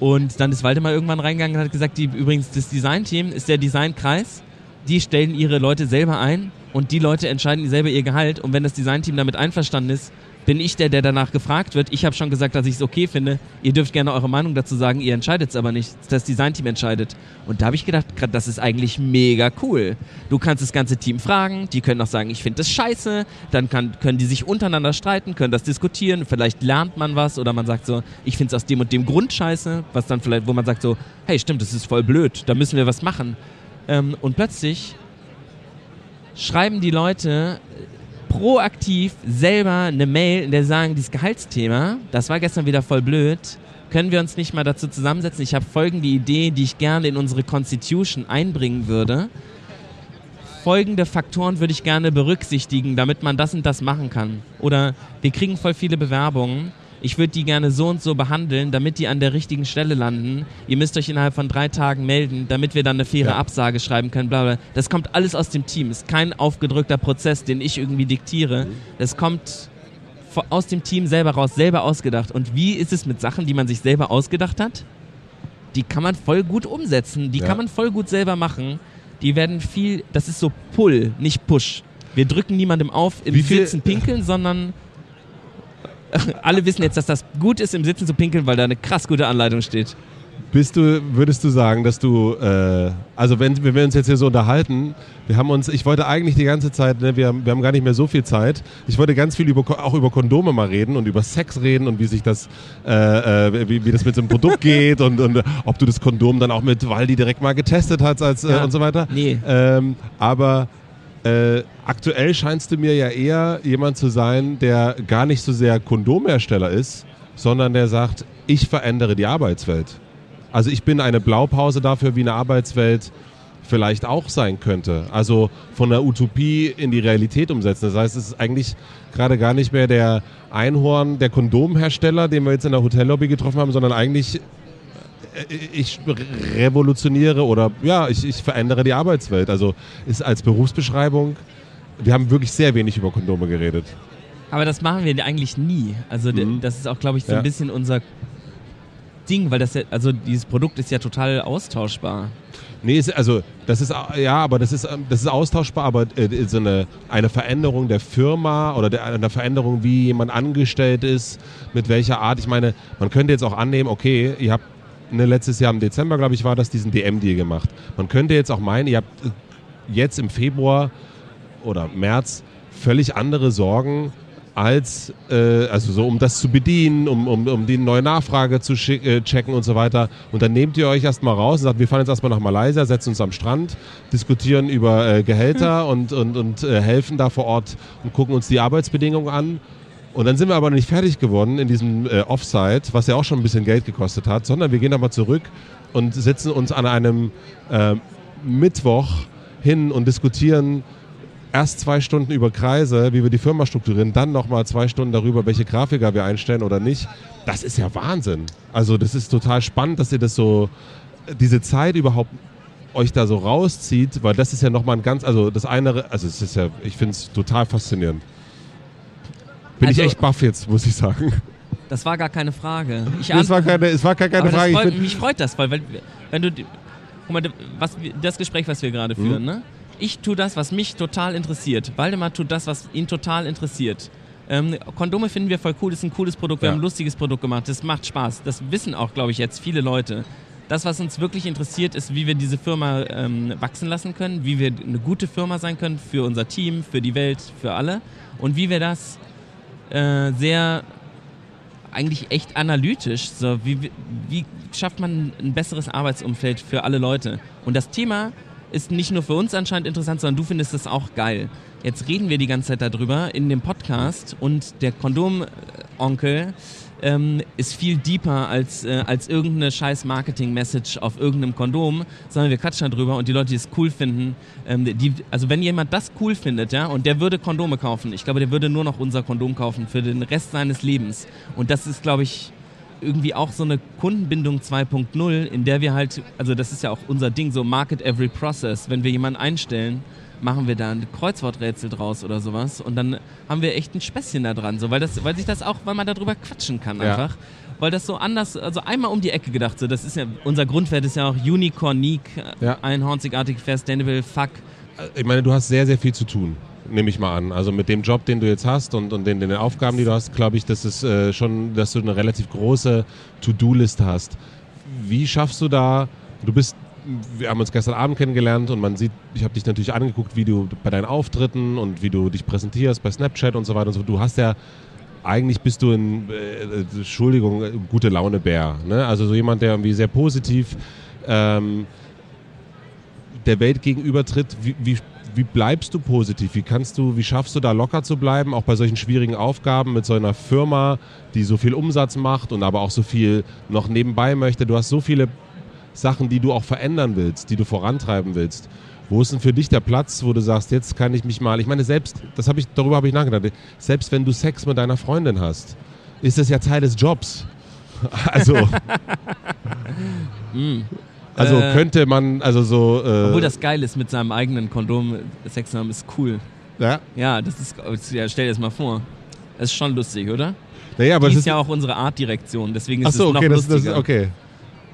Und dann ist Waldemar irgendwann reingegangen und hat gesagt, die, übrigens, das Designteam ist der Designkreis die stellen ihre Leute selber ein und die Leute entscheiden selber ihr Gehalt. Und wenn das Designteam damit einverstanden ist, bin ich der, der danach gefragt wird. Ich habe schon gesagt, dass ich es okay finde. Ihr dürft gerne eure Meinung dazu sagen, ihr entscheidet es aber nicht. Das Designteam entscheidet. Und da habe ich gedacht, das ist eigentlich mega cool. Du kannst das ganze Team fragen, die können auch sagen, ich finde das scheiße. Dann kann, können die sich untereinander streiten, können das diskutieren. Vielleicht lernt man was oder man sagt so, ich finde es aus dem und dem Grund scheiße. Was dann vielleicht, wo man sagt so, hey, stimmt, das ist voll blöd, da müssen wir was machen. Ähm, und plötzlich schreiben die Leute proaktiv selber eine Mail, in der sagen, dieses Gehaltsthema, das war gestern wieder voll blöd, können wir uns nicht mal dazu zusammensetzen? Ich habe folgende Idee, die ich gerne in unsere Constitution einbringen würde. Folgende Faktoren würde ich gerne berücksichtigen, damit man das und das machen kann. Oder wir kriegen voll viele Bewerbungen ich würde die gerne so und so behandeln, damit die an der richtigen Stelle landen. Ihr müsst euch innerhalb von drei Tagen melden, damit wir dann eine faire ja. Absage schreiben können. Bla bla. Das kommt alles aus dem Team. Ist kein aufgedrückter Prozess, den ich irgendwie diktiere. Das kommt aus dem Team selber raus, selber ausgedacht. Und wie ist es mit Sachen, die man sich selber ausgedacht hat? Die kann man voll gut umsetzen. Die ja. kann man voll gut selber machen. Die werden viel, das ist so Pull, nicht Push. Wir drücken niemandem auf im Sitzen pinkeln, sondern alle wissen jetzt, dass das gut ist, im Sitzen zu pinkeln, weil da eine krass gute Anleitung steht. Bist du, würdest du sagen, dass du, äh, also wenn, wenn wir uns jetzt hier so unterhalten, wir haben uns, ich wollte eigentlich die ganze Zeit, ne, wir, haben, wir haben gar nicht mehr so viel Zeit, ich wollte ganz viel über, auch über Kondome mal reden und über Sex reden und wie sich das, äh, äh, wie, wie das mit so einem Produkt geht und, und ob du das Kondom dann auch mit Waldi direkt mal getestet hast als, äh, ja, und so weiter. Nee. Ähm, aber äh, aktuell scheinst du mir ja eher jemand zu sein, der gar nicht so sehr Kondomhersteller ist, sondern der sagt, ich verändere die Arbeitswelt. Also ich bin eine Blaupause dafür, wie eine Arbeitswelt vielleicht auch sein könnte. Also von der Utopie in die Realität umsetzen. Das heißt, es ist eigentlich gerade gar nicht mehr der Einhorn, der Kondomhersteller, den wir jetzt in der Hotellobby getroffen haben, sondern eigentlich ich revolutioniere oder ja, ich, ich verändere die Arbeitswelt. Also ist als Berufsbeschreibung, wir haben wirklich sehr wenig über Kondome geredet. Aber das machen wir eigentlich nie. Also mhm. das ist auch, glaube ich, so ja. ein bisschen unser Ding, weil das ja, also dieses Produkt ist ja total austauschbar. Nee, also das ist ja, aber das ist das ist austauschbar, aber äh, so eine, eine Veränderung der Firma oder der, eine Veränderung, wie jemand angestellt ist, mit welcher Art. Ich meine, man könnte jetzt auch annehmen, okay, ihr habt ne, letztes Jahr im Dezember, glaube ich, war das, diesen DM-Deal gemacht. Man könnte jetzt auch meinen, ihr habt jetzt im Februar oder März völlig andere Sorgen als, äh, also so um das zu bedienen, um, um, um die neue Nachfrage zu äh, checken und so weiter. Und dann nehmt ihr euch erstmal raus und sagt, wir fahren jetzt erstmal nach Malaysia, setzen uns am Strand, diskutieren über äh, Gehälter mhm. und, und, und äh, helfen da vor Ort und gucken uns die Arbeitsbedingungen an und dann sind wir aber nicht fertig geworden in diesem äh, Offsite, was ja auch schon ein bisschen Geld gekostet hat, sondern wir gehen aber zurück und setzen uns an einem äh, Mittwoch hin und diskutieren erst zwei Stunden über Kreise, wie wir die Firma strukturieren, dann nochmal zwei Stunden darüber, welche Grafiker wir einstellen oder nicht. Das ist ja Wahnsinn. Also das ist total spannend, dass ihr das so, diese Zeit überhaupt euch da so rauszieht, weil das ist ja nochmal ein ganz, also das eine, also es ist ja, ich finde es total faszinierend. Bin also, ich echt baff jetzt, muss ich sagen. Das war gar keine Frage. Ich das war keine, es war keine, keine Frage. Freut, mich freut das, weil wenn, wenn du, guck mal, was, das Gespräch, was wir gerade führen, mhm. ne? Ich tue das, was mich total interessiert. Waldemar tut das, was ihn total interessiert. Ähm, Kondome finden wir voll cool, das ist ein cooles Produkt, wir ja. haben ein lustiges Produkt gemacht, das macht Spaß. Das wissen auch, glaube ich, jetzt viele Leute. Das, was uns wirklich interessiert, ist, wie wir diese Firma ähm, wachsen lassen können, wie wir eine gute Firma sein können für unser Team, für die Welt, für alle und wie wir das äh, sehr eigentlich echt analytisch. So, wie, wie schafft man ein besseres Arbeitsumfeld für alle Leute? Und das Thema ist nicht nur für uns anscheinend interessant, sondern du findest es auch geil. Jetzt reden wir die ganze Zeit darüber in dem Podcast und der Kondomonkel ähm, ist viel deeper als, äh, als irgendeine scheiß Marketing-Message auf irgendeinem Kondom, sondern wir quatschen darüber und die Leute, die es cool finden, ähm, die, also wenn jemand das cool findet, ja, und der würde Kondome kaufen, ich glaube, der würde nur noch unser Kondom kaufen für den Rest seines Lebens. Und das ist, glaube ich, irgendwie auch so eine Kundenbindung 2.0, in der wir halt, also das ist ja auch unser Ding, so Market Every Process, wenn wir jemanden einstellen, machen wir da ein Kreuzworträtsel draus oder sowas und dann haben wir echt ein Späßchen da dran, so, weil, das, weil sich das auch, weil man darüber quatschen kann einfach. Ja. Weil das so anders, also einmal um die Ecke gedacht, so, das ist ja, unser Grundwert ist ja auch Unicorn, Unique, ja. einhornzigartig, fair, sustainable, fuck. Ich meine, du hast sehr, sehr viel zu tun. nehme ich mal an. Also mit dem Job, den du jetzt hast und, und den, den Aufgaben, die du hast, glaube ich, dass es äh, schon, dass du eine relativ große To-Do-Liste hast. Wie schaffst du da, du bist, wir haben uns gestern Abend kennengelernt und man sieht, ich habe dich natürlich angeguckt, wie du bei deinen Auftritten und wie du dich präsentierst bei Snapchat und so weiter und so. Du hast ja eigentlich bist du ein, äh, Entschuldigung, gute Laune Bär. Ne? Also so jemand, der irgendwie sehr positiv ähm, der Welt gegenübertritt. Wie, wie, wie bleibst du positiv? Wie kannst du, wie schaffst du da locker zu bleiben, auch bei solchen schwierigen Aufgaben mit so einer Firma, die so viel Umsatz macht und aber auch so viel noch nebenbei möchte? Du hast so viele Sachen, die du auch verändern willst, die du vorantreiben willst. Wo ist denn für dich der Platz, wo du sagst, jetzt kann ich mich mal, ich meine, selbst, das habe ich, darüber habe ich nachgedacht, selbst wenn du Sex mit deiner Freundin hast, ist das ja Teil des Jobs. Also, Mm. also Äh, könnte man, also so. Äh, Obwohl das geil ist, mit seinem eigenen Kondom Sex haben, ist cool. ja, Ja, das ist, ja, stell dir das mal vor. Das ist schon lustig, oder? naja, aber Die es ist ist. ja auch unsere Artdirektion, deswegen ist Ach so, es noch okay, das, das, lustiger. okay.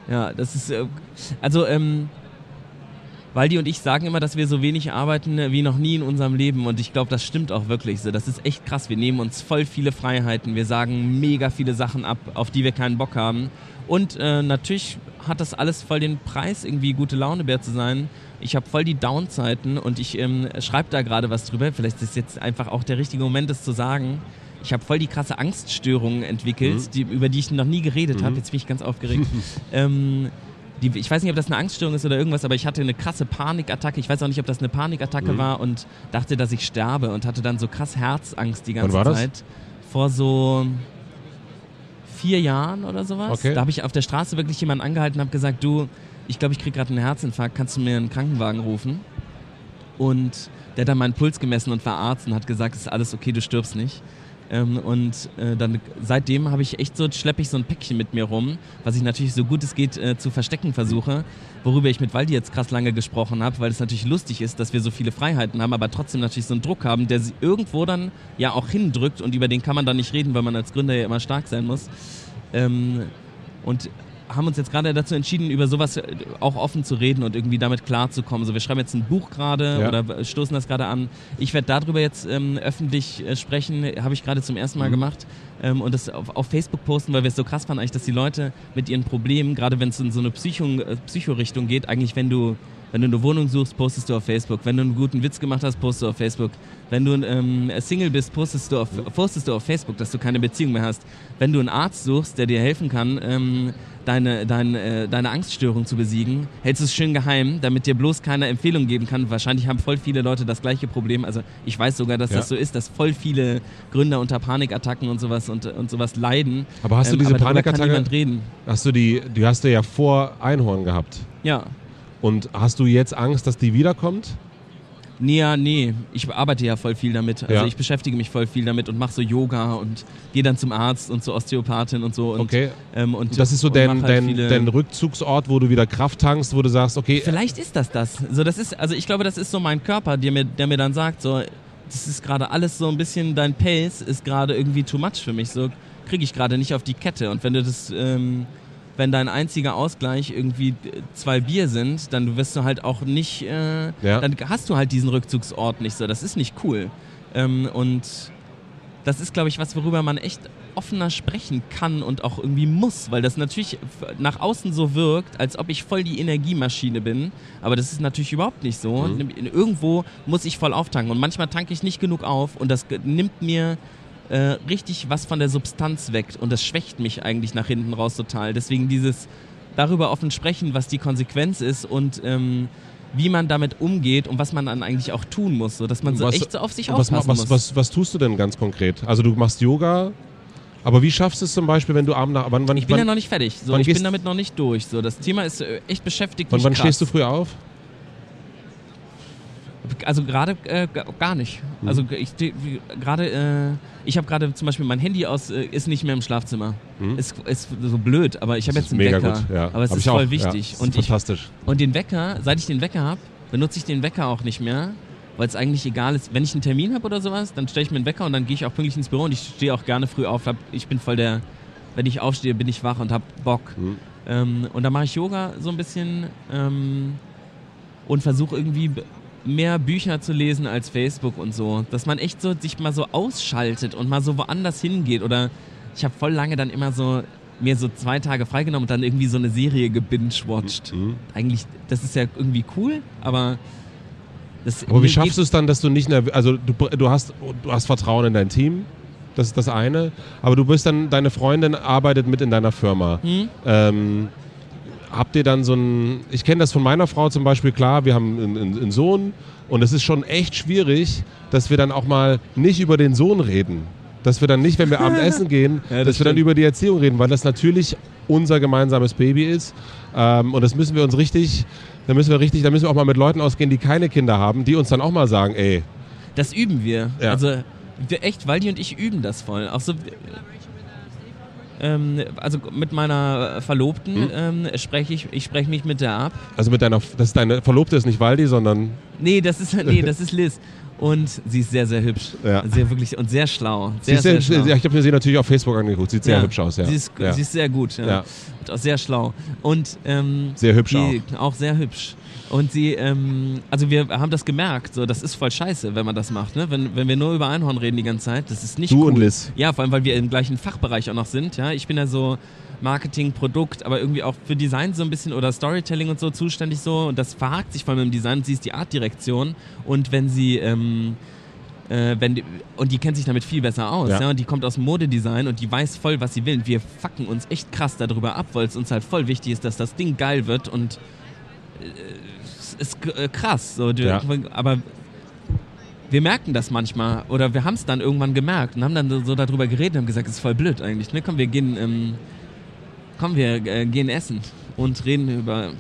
Ja, das ist, äh, also, ähm, Waldi und ich sagen immer, dass wir so wenig arbeiten äh, wie noch nie in unserem Leben und ich glaube, das stimmt auch wirklich so. Das ist echt krass. Wir nehmen uns voll viele Freiheiten, wir sagen mega viele Sachen ab, auf die wir keinen Bock haben und äh, natürlich hat das alles voll den Preis, irgendwie gute Launebär zu sein. Ich habe voll die Downzeiten und ich ähm, schreibe da gerade was drüber. Vielleicht ist jetzt einfach auch der richtige Moment, das zu sagen. Ich habe voll die krasse Angststörungen entwickelt, Mhm. die, über die ich noch nie geredet habe. Jetzt bin ich ganz aufgeregt. ähm, die, ich weiß nicht, ob das eine Angststörung ist oder irgendwas, aber ich hatte eine krasse Panikattacke. Ich weiß auch nicht, ob das eine Panikattacke Mhm. war und dachte, dass ich sterbe und hatte dann so krass Herzangst die ganze war das? Zeit. Vor so vier Jahren oder sowas. Okay. Da habe ich auf der Straße wirklich jemanden angehalten und habe gesagt, du, ich glaube, ich kriege gerade einen Herzinfarkt, kannst du mir einen Krankenwagen rufen? Und der hat dann meinen Puls gemessen und war Arzt und hat gesagt, es ist alles okay, du stirbst nicht. Ähm, und äh, dann seitdem habe ich echt so, schleppe ich so ein Päckchen mit mir rum, was ich natürlich so gut es geht äh, zu verstecken versuche, worüber ich mit Waldi jetzt krass lange gesprochen habe, weil es natürlich lustig ist, dass wir so viele Freiheiten haben, aber trotzdem natürlich so einen Druck haben, der sie irgendwo dann ja auch hindrückt und über den kann man dann nicht reden, weil man als Gründer ja immer stark sein muss. Ähm, und haben uns jetzt gerade dazu entschieden, über sowas äh, auch offen zu reden und irgendwie damit klarzukommen. So, wir schreiben jetzt ein Buch gerade Ja. oder stoßen das gerade an. Ich werde darüber jetzt ähm, öffentlich äh, sprechen, habe ich gerade zum ersten Mal Mhm. gemacht ähm, und das auf, auf Facebook posten, weil wir es so krass fanden, eigentlich, dass die Leute mit ihren Problemen, gerade wenn es in so eine Psycho, äh, Psychorichtung geht, eigentlich wenn du wenn du eine Wohnung suchst, postest du auf Facebook. Wenn du einen guten Witz gemacht hast, postest du auf Facebook. Wenn du ähm, Single bist, postest du, auf, postest du auf Facebook, dass du keine Beziehung mehr hast. Wenn du einen Arzt suchst, der dir helfen kann, ähm, deine, dein, äh, deine Angststörung zu besiegen, hältst du es schön geheim, damit dir bloß keine Empfehlung geben kann. Wahrscheinlich haben voll viele Leute das gleiche Problem. Also ich weiß sogar, dass Ja. das so ist, dass voll viele Gründer unter Panikattacken und sowas und, und sowas leiden. Aber hast du Ähm, diese darüber Panikattacke- Kann niemand reden. Hast du die, die hast du ja vor Einhorn gehabt. Ja. Und hast du jetzt Angst, dass die wiederkommt? Nee, ja, nee, ich arbeite ja voll viel damit. Also Ja. ich beschäftige mich voll viel damit und mache so Yoga und gehe dann zum Arzt und zur Osteopathin und so. Und, Okay. Ähm, und, Das ist so dein, halt dein, dein Rückzugsort, wo du wieder Kraft tankst, wo du sagst, okay, Vielleicht ist das das. So, das ist, also ich glaube, das ist so mein Körper, der mir, der mir dann sagt, so, das ist gerade alles so ein bisschen, dein Pace ist gerade irgendwie too much für mich. So kriege ich gerade nicht auf die Kette. Und wenn du das, ähm, wenn dein einziger Ausgleich irgendwie äh, zwei Bier sind, dann wirst du halt auch nicht, äh, Ja. dann hast du halt diesen Rückzugsort nicht so. Das ist nicht cool. Ähm, und das ist, glaube ich, was, worüber man echt offener sprechen kann und auch irgendwie muss, weil das natürlich nach außen so wirkt, als ob ich voll die Energiemaschine bin, aber das ist natürlich überhaupt nicht so. Mhm. Irgendwo muss ich voll auftanken und manchmal tanke ich nicht genug auf und das nimmt mir äh, richtig was von der Substanz weg und das schwächt mich eigentlich nach hinten raus total. Deswegen dieses darüber offen sprechen, was die Konsequenz ist und ähm, wie man damit umgeht und was man dann eigentlich auch tun muss, so dass man so Was- echt so auf sich was, aufpassen was, muss. was, was tust du denn ganz konkret? Also du machst Yoga, aber wie schaffst du es zum Beispiel, wenn du abends nach... Wann, wann, Ich bin wann, ja noch nicht fertig. So, ich bin damit noch nicht durch. So, das Thema ist äh, echt beschäftigt mich wann krass. stehst du früh auf? Also gerade äh, gar nicht. Mhm. Also ich gerade, äh, ich habe gerade zum Beispiel mein Handy aus, äh, ist nicht mehr im Schlafzimmer. Mhm. Ist, ist so blöd, aber ich habe jetzt einen mega Wecker. gut, ja. Aber es Hab ist voll auch, wichtig. Ja, und, ist ich, fantastisch. und den Wecker, seit ich den Wecker habe, benutze ich den Wecker auch nicht mehr, weil es eigentlich egal ist. Wenn ich einen Termin habe oder sowas, dann stelle ich mir einen Wecker und dann gehe ich auch pünktlich ins Büro und ich stehe auch gerne früh auf. Hab, ich bin voll der, wenn ich aufstehe, bin ich wach und habe Bock. Mhm. Ähm, und da mache ich Yoga so ein bisschen ähm, und versuche irgendwie mehr Bücher zu lesen als Facebook und so. Dass man echt so sich mal so ausschaltet und mal so woanders hingeht. Oder ich habe voll lange dann immer so mir so zwei Tage freigenommen und dann irgendwie so eine Serie gebingewatcht. Mhm. Eigentlich, das ist ja irgendwie cool, aber das Aber wie schaffst du es dann, dass du nicht nervös, also du, du, hast, du hast Vertrauen in dein Team, das ist das eine, aber du bist dann, deine Freundin arbeitet mit in deiner Firma. Mhm. Ähm, habt ihr dann so ein, ich kenne das von meiner Frau zum Beispiel, klar, wir haben einen, einen Sohn und es ist schon echt schwierig, dass wir dann auch mal nicht über den Sohn reden dass wir dann nicht, wenn wir Abendessen gehen, ja, das dass stimmt. wir dann über die Erziehung reden, weil das natürlich unser gemeinsames Baby ist. Ähm, und das müssen wir uns richtig, da müssen wir richtig, da müssen wir auch mal mit Leuten ausgehen, die keine Kinder haben, die uns dann auch mal sagen, ey. Das üben wir. Ja. Also wir, echt, Waldi und ich üben das voll. Auch so, ähm, also mit meiner Verlobten hm? ähm, spreche ich, ich spreche mich mit der ab. Also mit deiner, das ist deine Verlobte ist nicht Waldi, sondern. Nee, das ist, nee, das ist Liz. Und sie ist sehr, sehr hübsch. Ja. Sehr wirklich und sehr schlau. Sehr, sehr, sehr schlau. Ich habe mir sie natürlich auf Facebook angeguckt. Sieht sehr ja. hübsch aus, ja. Sie ist, ja. sie ist sehr gut, ja. Und auch sehr schlau. Und ähm, sehr hübsch auch. Auch sehr hübsch. Und sie, ähm, also wir haben das gemerkt, so, das ist voll scheiße, wenn man das macht, ne? Wenn, wenn wir nur über Einhorn reden die ganze Zeit, das ist nicht du cool. und Liz. Ja, vor allem, weil wir im gleichen Fachbereich auch noch sind, ja. Ich bin ja so Marketing, Produkt, aber irgendwie auch für Design so ein bisschen oder Storytelling und so zuständig so und das verhakt sich vor allem im Design. Sie ist die Artdirektion und wenn sie, ähm, äh, wenn die, und die kennt sich damit viel besser aus. Ja. ja. Und die kommt aus Modedesign und die weiß voll, was sie will. Und wir fucken uns echt krass darüber ab, weil es uns halt voll wichtig ist, dass das Ding geil wird und es ist äh, krass. So, ja. Aber wir merken das manchmal oder wir haben es dann irgendwann gemerkt und haben dann so darüber geredet und haben gesagt, es ist voll blöd eigentlich. Ne? Komm, wir gehen, ähm, komm, wir äh, gehen essen und reden über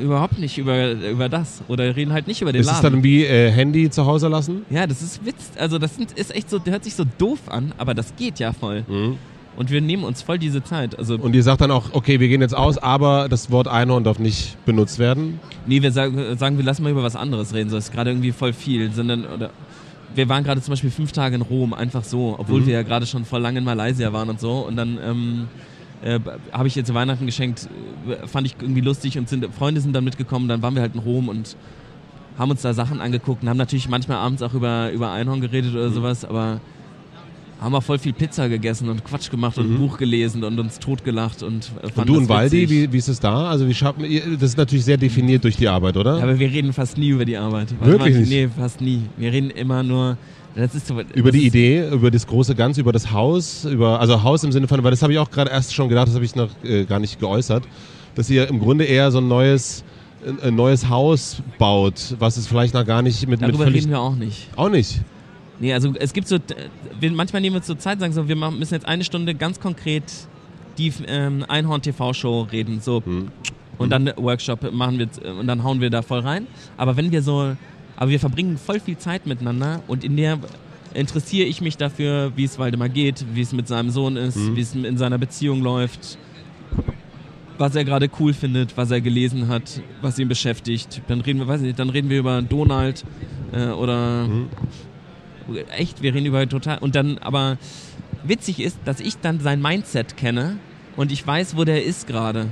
überhaupt nicht über, über das. Oder reden halt nicht über den ist Laden. Ist dann wie äh, Handy zu Hause lassen? Ja, das ist Witz. Also das sind, ist echt so, hört sich so doof an, aber das geht ja voll. Mhm. Und wir nehmen uns voll diese Zeit. Also und ihr sagt dann auch, okay, wir gehen jetzt aus, aber das Wort Einhorn darf nicht benutzt werden? Nee, wir sagen, sagen wir lassen mal über was anderes reden. So ist gerade irgendwie voll viel. Sondern, oder, wir waren gerade zum Beispiel fünf Tage in Rom, einfach so, obwohl mhm. wir ja gerade schon vor lange in Malaysia waren und so. Und dann ähm, äh, habe ich zu Weihnachten geschenkt, äh, fand ich irgendwie lustig und sind, Freunde sind dann mitgekommen, dann waren wir halt in Rom und haben uns da Sachen angeguckt und haben natürlich manchmal abends auch über, über Einhorn geredet oder mhm. sowas, aber haben wir voll viel Pizza gegessen und Quatsch gemacht und mhm. ein Buch gelesen und uns totgelacht und äh, Und du und Waldi, wie, wie ist es da? Also wie schaffen das ist natürlich sehr definiert durch die Arbeit, oder? Ja, aber wir reden fast nie über die Arbeit. Wirklich nicht? Nee, fast nie. Wir reden immer nur das ist so, über die Idee, über das große Ganze, über das Haus, über also Haus im Sinne von, weil das habe ich auch gerade erst schon gedacht, das habe ich noch äh, gar nicht geäußert, dass ihr im Grunde eher so ein neues ein neues Haus baut, was es vielleicht noch gar nicht mit Darüber mit reden wir auch nicht. Auch nicht. Nee, also es gibt so, wir, manchmal nehmen wir uns so Zeit, sagen so, wir müssen jetzt eine Stunde ganz konkret die ähm, Einhorn-TV-Show reden, so. Hm. Und dann Workshop machen wir und dann hauen wir da voll rein. Aber wenn wir so aber wir verbringen voll viel Zeit miteinander und in der interessiere ich mich dafür, wie es Waldemar geht, wie es mit seinem Sohn ist, mhm. wie es in seiner Beziehung läuft, was er gerade cool findet, was er gelesen hat, was ihn beschäftigt. Dann reden wir, weiß nicht, dann reden wir über Donald äh, oder mhm. Echt, wir reden über total und dann aber witzig ist, dass ich dann sein Mindset kenne und ich weiß, wo der ist gerade.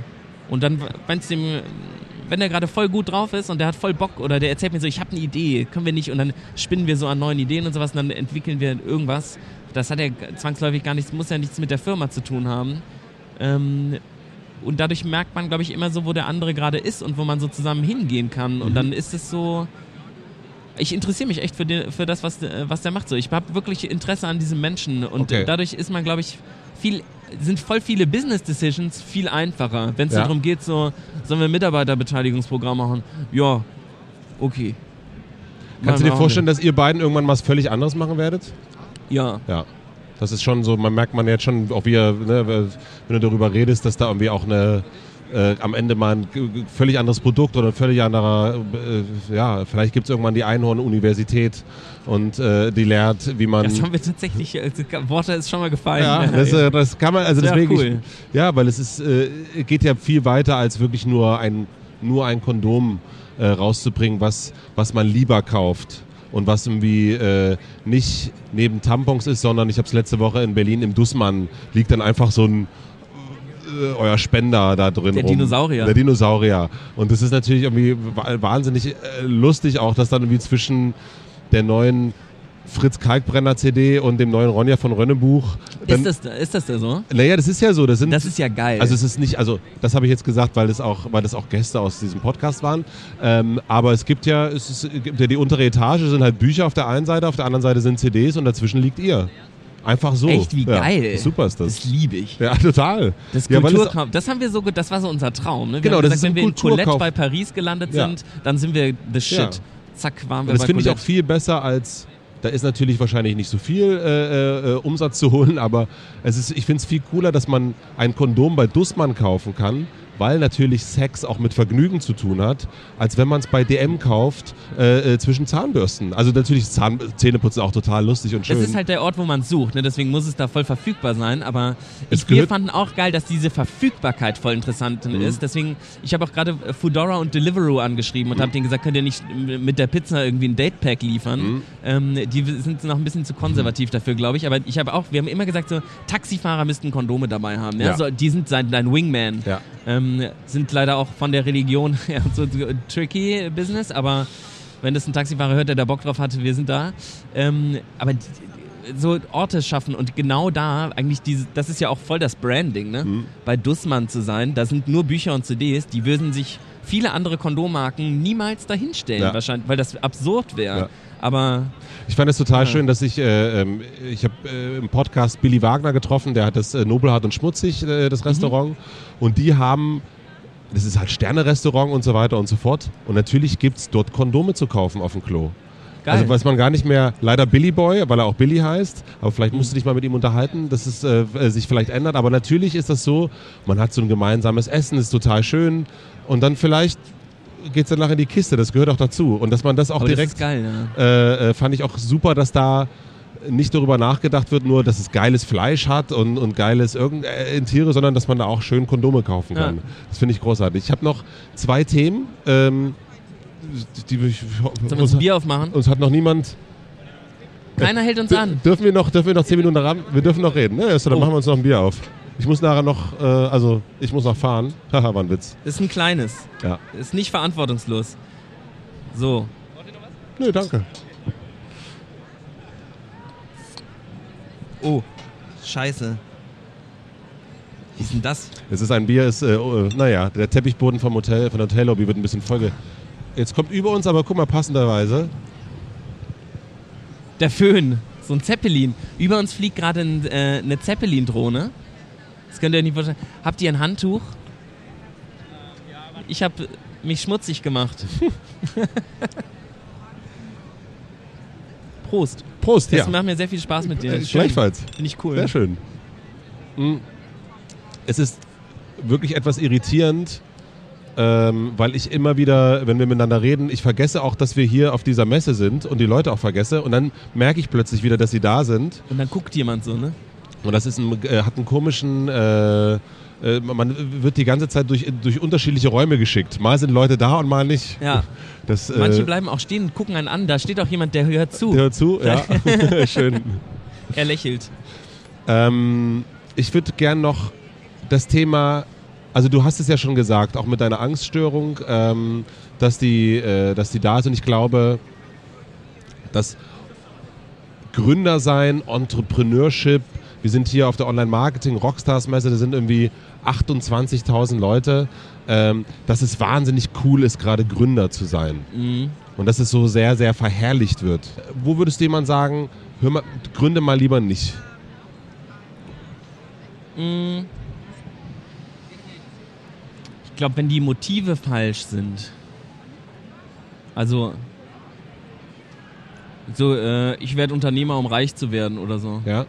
Und dann, wenn es dem wenn der gerade voll gut drauf ist und der hat voll Bock oder der erzählt mir so, ich habe eine Idee, können wir nicht und dann spinnen wir so an neuen Ideen und sowas und dann entwickeln wir irgendwas. Das hat ja zwangsläufig gar nichts, muss ja nichts mit der Firma zu tun haben. Ähm, und dadurch merkt man, glaube ich, immer so, wo der andere gerade ist und wo man so zusammen hingehen kann. Und mhm. dann ist es so. Ich interessiere mich echt für, den, für das, was, was der macht. So, ich habe wirklich Interesse an diesem Menschen und okay. dadurch ist man, glaube ich, viel sind voll viele Business Decisions viel einfacher. Wenn es ja. darum geht, so, sollen wir ein Mitarbeiterbeteiligungsprogramm machen? Ja, okay. Kannst du dir vorstellen, dass ihr beiden irgendwann was völlig anderes machen werdet? Ja. Ja. Das ist schon so, man merkt man jetzt schon, auch wie, ne, wenn du darüber redest, dass da irgendwie auch eine, äh, am Ende mal ein völlig anderes Produkt oder ein völlig anderer, äh, ja, vielleicht gibt es irgendwann die Einhorn-Universität und äh, die lehrt, wie man. Das haben wir tatsächlich, also, Worte ist schon mal gefallen. Ja, das, äh, das kann man, also deswegen. Cool. Ich, ja, weil es ist, äh, geht ja viel weiter als wirklich nur ein, nur ein Kondom rauszubringen, was, was man lieber kauft und was irgendwie äh, nicht neben Tampons ist, sondern ich habe es letzte Woche in Berlin im Dussmann liegt dann einfach so ein euer Spender da drin Der rum. Dinosaurier. Der Dinosaurier. Und das ist natürlich irgendwie wa- wahnsinnig äh, lustig auch, dass dann irgendwie zwischen der neuen Fritz Kalkbrenner CD und dem neuen Ronja von Rönnebuch. Ist das, ist das da so? naja, das ist ja so. Das, sind, Das ist ja geil. also es ist nicht, also das habe ich jetzt gesagt, weil das auch, weil das auch Gäste aus diesem Podcast waren. Ähm, aber es gibt ja, es ist, es gibt ja die untere Etage sind halt Bücher auf der einen Seite, auf der anderen Seite sind CDs und dazwischen liegt ihr. Einfach so. Echt, wie ja, geil. Super ist das. Das liebe ich. ja, total. Das ja, Kulturkauf, das haben wir so, gut- das war so unser Traum. Ne? Wir Genau, haben das gesagt, ist wenn wir in Colette bei Paris gelandet sind, dann sind wir the shit. Zack, waren wir Und das finde ich auch viel besser als. Da ist natürlich wahrscheinlich nicht so viel äh, äh, Umsatz zu holen, aber es ist, ich finde es viel cooler, dass man ein Kondom bei Dussmann kaufen kann, weil natürlich Sex auch mit Vergnügen zu tun hat, als wenn man es bei DM kauft äh, äh, zwischen Zahnbürsten. Also natürlich Zahn Zähneputzen auch total lustig und schön. Das ist halt der Ort, wo man sucht, ne? deswegen muss es da voll verfügbar sein. Aber Es ich, wir fanden auch geil, dass diese Verfügbarkeit voll interessant Mhm. ist. Deswegen, ich habe auch gerade äh, Foodora und Deliveroo angeschrieben und habe denen gesagt, könnt ihr nicht mit der Pizza irgendwie ein Datepack liefern? Mhm. Ähm, die sind noch ein bisschen zu konservativ dafür, glaube ich. Aber ich habe auch, wir haben immer gesagt, so Taxifahrer müssten Kondome dabei haben. Ja? Ja. So, die sind sein, dein Wingman. Ja. Ähm, sind leider auch von der Religion her so, tricky Business, aber wenn das ein Taxifahrer hört, der da Bock drauf hatte, wir sind da. Ähm, aber die, so Orte schaffen und genau da eigentlich diese, das ist ja auch voll das Branding, ne? Mhm. Bei Dussmann zu sein, da sind nur Bücher und CDs, die würden sich viele andere Kondommarken niemals dahinstellen, Ja. wahrscheinlich, weil das absurd wäre. Ja. Aber Ich fand es total Ja. schön, dass ich, äh, ähm, ich habe äh, im Podcast Billy Wagner getroffen, der hat das äh, Nobelhart und Schmutzig, äh, das Restaurant. Und die haben, das ist halt Sterne-Restaurant und so weiter und so fort. Und natürlich gibt es dort Kondome zu kaufen auf dem Klo. geil. Also weiß man gar nicht mehr, leider Billy Boy, weil er auch Billy heißt, aber vielleicht musst du dich mal mit ihm unterhalten, dass es äh, äh, sich vielleicht ändert. Aber natürlich ist das so, man hat so ein gemeinsames Essen, ist total schön und dann vielleicht geht es danach in die Kiste, das gehört auch dazu. Und dass man das auch aber das direkt ist geil, ja. äh, äh, fand ich auch super, dass da nicht darüber nachgedacht wird, nur dass es geiles Fleisch hat und, und geiles irgend äh, in Tiere, sondern dass man da auch schön Kondome kaufen kann. Ja. Das finde ich großartig. Ich habe noch zwei Themen. Ähm, die, die, Sollen wir uns uns, ein Bier aufmachen? uns hat noch niemand. Keiner hält uns an. Dürfen wir noch, dürfen wir noch zehn Minuten ran? Wir dürfen noch reden. Ne? Also, dann Oh. machen wir uns noch ein Bier auf. Ich muss nachher noch, äh, also ich muss noch fahren. Haha, war ein Witz. Ist ein kleines. Ja. Ist nicht verantwortungslos. So. Nö, danke. Oh, scheiße. Wie ist denn das? Es ist ein Bier, ist, äh, äh, naja, der Teppichboden vom Hotel, von der Hotellobby wird ein bisschen voll. Jetzt kommt über uns, aber guck mal, passenderweise. Der Föhn. So ein Zeppelin. Über uns fliegt gerade ein, äh, eine Zeppelin-Drohne. Das könnt ihr nicht vorstellen. Habt ihr ein Handtuch? Ich habe mich schmutzig gemacht. Prost. Prost, Das ja. macht mir sehr viel Spaß mit dir. Äh. Gleichfalls. Finde ich cool. Sehr schön. Mm. Es ist wirklich etwas irritierend, ähm, weil ich immer wieder, wenn wir miteinander reden, ich vergesse auch, dass wir hier auf dieser Messe sind und die Leute auch vergesse. Und dann merke ich plötzlich wieder, dass sie da sind. Und dann guckt jemand so, ne? Und das ist ein, äh, hat einen komischen. Äh, äh, man wird die ganze Zeit durch, durch unterschiedliche Räume geschickt. Mal sind Leute da und mal nicht. Ja. Das, äh, Manche bleiben auch stehen und gucken einen an. Da steht auch jemand, der hört zu. der hört zu, ja. Schön. Er lächelt. Ähm, ich würde gern noch das Thema, also du hast es ja schon gesagt, auch mit deiner Angststörung, ähm, dass, die, äh, dass die da ist. Und ich glaube, dass Gründer sein, Entrepreneurship, wir sind hier auf der Online-Marketing-Rockstars-Messe, da sind irgendwie 28.000 Leute, ähm, dass es wahnsinnig cool ist, gerade Gründer zu sein. Mhm. Und dass es so sehr, sehr verherrlicht wird. Wo würdest du jemand sagen, hör mal, gründe mal lieber nicht? Mm. Ich glaube, wenn die Motive falsch sind, also so, äh, ich werde Unternehmer, um reich zu werden oder so. Ja?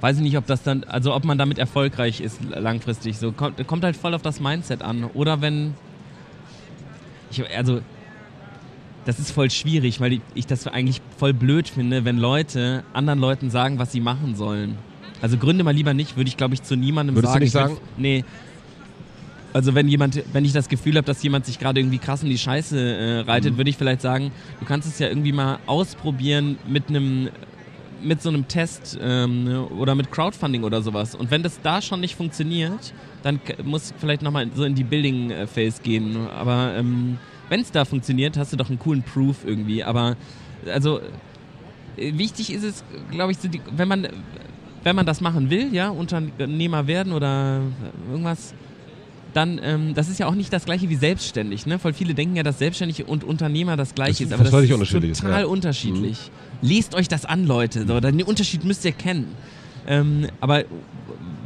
Weiß ich nicht, ob das dann, also ob man damit erfolgreich ist langfristig. So kommt, kommt halt voll auf das Mindset an. Oder wenn, ich, also das ist voll schwierig, weil ich, ich das eigentlich voll blöd finde, wenn Leute anderen Leuten sagen, was sie machen sollen. Also gründe mal lieber nicht, würde ich glaube ich zu niemandem Würdest du sagen. nicht Ich würd- sagen? Nee. Also wenn jemand, wenn ich das Gefühl habe, dass jemand sich gerade irgendwie krass in die Scheiße äh, reitet, Mhm. würde ich vielleicht sagen, du kannst es ja irgendwie mal ausprobieren mit einem mit so einem Test ähm, oder mit Crowdfunding oder sowas. Und wenn das da schon nicht funktioniert, dann muss vielleicht nochmal so in die Building-Phase gehen. Aber ähm, wenn es da funktioniert, hast du doch einen coolen Proof irgendwie. Aber also äh, wichtig ist es, glaube ich, wenn man wenn man das machen will, ja, Unternehmer werden oder irgendwas, dann, ähm, das ist ja auch nicht das gleiche wie selbstständig, ne? Voll viele denken ja, dass selbstständig und Unternehmer das gleiche Das ist, aber das ist total ja. Mhm. unterschiedlich. Lest euch das an, Leute, so, den Unterschied müsst ihr kennen. Ähm, aber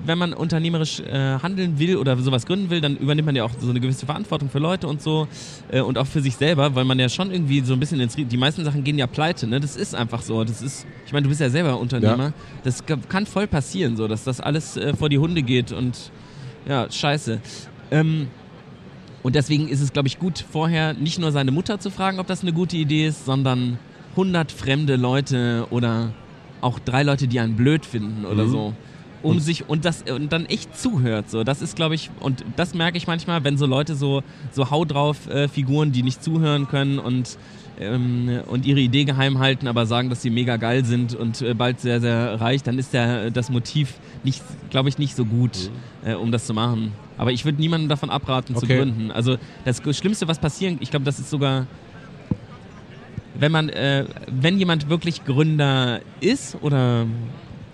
wenn man unternehmerisch äh, handeln will oder sowas gründen will, dann übernimmt man ja auch so eine gewisse Verantwortung für Leute und so äh, und auch für sich selber, weil man ja schon irgendwie so ein bisschen ins die meisten Sachen gehen ja pleite, ne? Das ist einfach so. Das ist, ich meine, du bist ja selber Unternehmer. Ja. Das ka- kann voll passieren, so, dass das alles äh, vor die Hunde geht und ja, scheiße. Ähm, und deswegen ist es, glaube ich, gut, vorher nicht nur seine Mutter zu fragen, ob das eine gute Idee ist, sondern 100 fremde Leute oder auch drei Leute, die einen blöd finden oder Mhm. so. Um sich und das und dann echt zuhört. So, das ist, glaube ich, und das merke ich manchmal, wenn so Leute so, so Hau drauf äh, Figuren, die nicht zuhören können und, ähm, und ihre Idee geheim halten, aber sagen, dass sie mega geil sind und äh, bald sehr, sehr reich, dann ist der, das Motiv nicht, glaube ich, nicht so gut, äh, um das zu machen. Aber ich würde niemandem davon abraten zu Okay. gründen. Also das Schlimmste, was passieren, ich glaube, das ist sogar, wenn man, äh, wenn jemand wirklich Gründer ist oder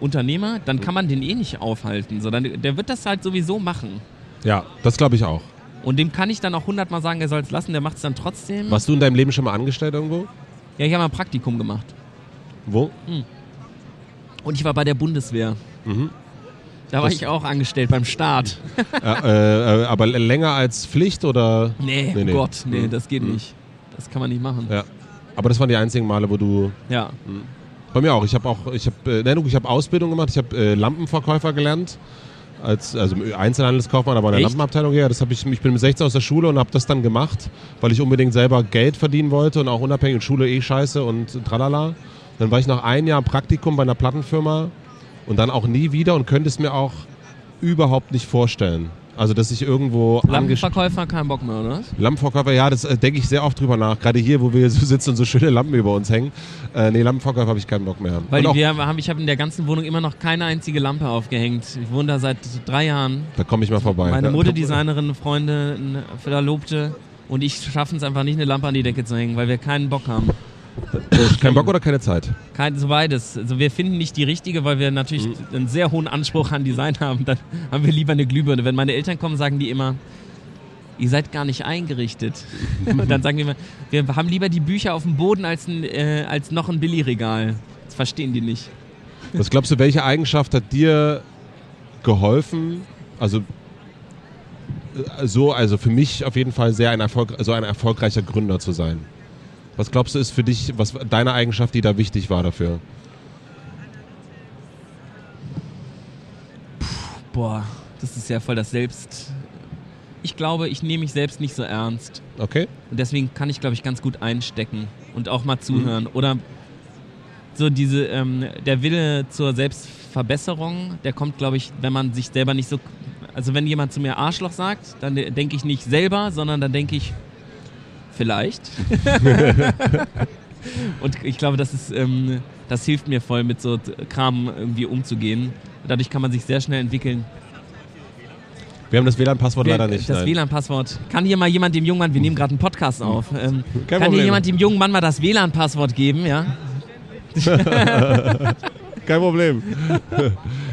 Unternehmer, dann kann man den eh nicht aufhalten. So, dann, der wird das halt sowieso machen. Ja, das glaube ich auch. Und dem kann ich dann auch hundertmal sagen, er soll es lassen, der macht es dann trotzdem. Warst du in deinem Leben schon mal angestellt irgendwo? Ja, ich habe mal ein Praktikum gemacht. Wo? Und ich war bei der Bundeswehr. Mhm. Da war Das- ich auch angestellt beim Staat. äh, äh, aber länger als Pflicht oder? Nee, Nee, nee. Gott, nee, Mhm. das geht Mhm. nicht. Das kann man nicht machen. Ja. Aber das waren die einzigen Male, wo du. Ja. Bei mir auch. Ich habe auch, ich habe, äh, ich habe Ausbildung gemacht. Ich habe äh, Lampenverkäufer gelernt. Als, also Einzelhandelskaufmann, aber in der Echt? Lampenabteilung. Ja, das habe ich. Ich bin mit 16 aus der Schule und habe das dann gemacht, weil ich unbedingt selber Geld verdienen wollte und auch unabhängig und Schule eh scheiße und tralala. Dann war ich nach einem Jahr Praktikum bei einer Plattenfirma und dann auch nie wieder und könnte es mir auch überhaupt nicht vorstellen. Also, dass ich irgendwo Lampenverkäufer, kein Bock mehr, oder? Lampenverkäufer, ja, das äh, denke ich sehr oft drüber nach. Gerade hier, wo wir so sitzen und so schöne Lampen über uns hängen. Äh, nee, Lampenverkäufer habe ich keinen Bock mehr. Weil auch, wir haben, ich habe in der ganzen Wohnung immer noch keine einzige Lampe aufgehängt. Ich wohne da seit drei Jahren. da komme ich mal vorbei. Meine. Modedesignerin, eine Freundin, eine Verlobte und ich schaffen es einfach nicht, eine Lampe an die Decke zu hängen, weil wir keinen Bock haben. Kein Bock oder keine Zeit? Kein, so beides. Also wir finden nicht die richtige, weil wir natürlich Mhm. einen sehr hohen Anspruch an Design haben. Dann haben wir lieber eine Glühbirne. Wenn meine Eltern kommen, sagen die immer, ihr seid gar nicht eingerichtet. Und dann sagen wir immer, wir haben lieber die Bücher auf dem Boden als, ein, äh, als noch ein Billigregal. Das verstehen die nicht. Was glaubst du, welche Eigenschaft hat dir geholfen? Also äh, so, also für mich auf jeden Fall sehr ein, Erfolg, so ein erfolgreicher Gründer zu sein. Was glaubst du, ist für dich, was deine Eigenschaft, die da wichtig war dafür? Boah, das ist ja voll das Selbst. Ich glaube, ich nehme mich selbst nicht so ernst. Okay? Und deswegen kann ich, glaube ich, ganz gut einstecken und auch mal zuhören. Oder so diese, ähm, der Wille zur Selbstverbesserung, der kommt, glaube ich, wenn man sich selber nicht so. Also wenn jemand zu mir Arschloch sagt, dann de- denke ich nicht selber, sondern dann denke ich, vielleicht. und ich glaube, das ist, ähm, das hilft mir voll, mit so Kram irgendwie umzugehen. Dadurch kann man sich sehr schnell entwickeln. Wir haben das WLAN-Passwort leider nicht. Das. WLAN-Passwort. Kann hier mal jemand dem jungen Mann, wir nehmen gerade einen Podcast auf, ähm, kann Problem. hier jemand dem jungen Mann mal das WLAN-Passwort geben, ja? Kein Problem.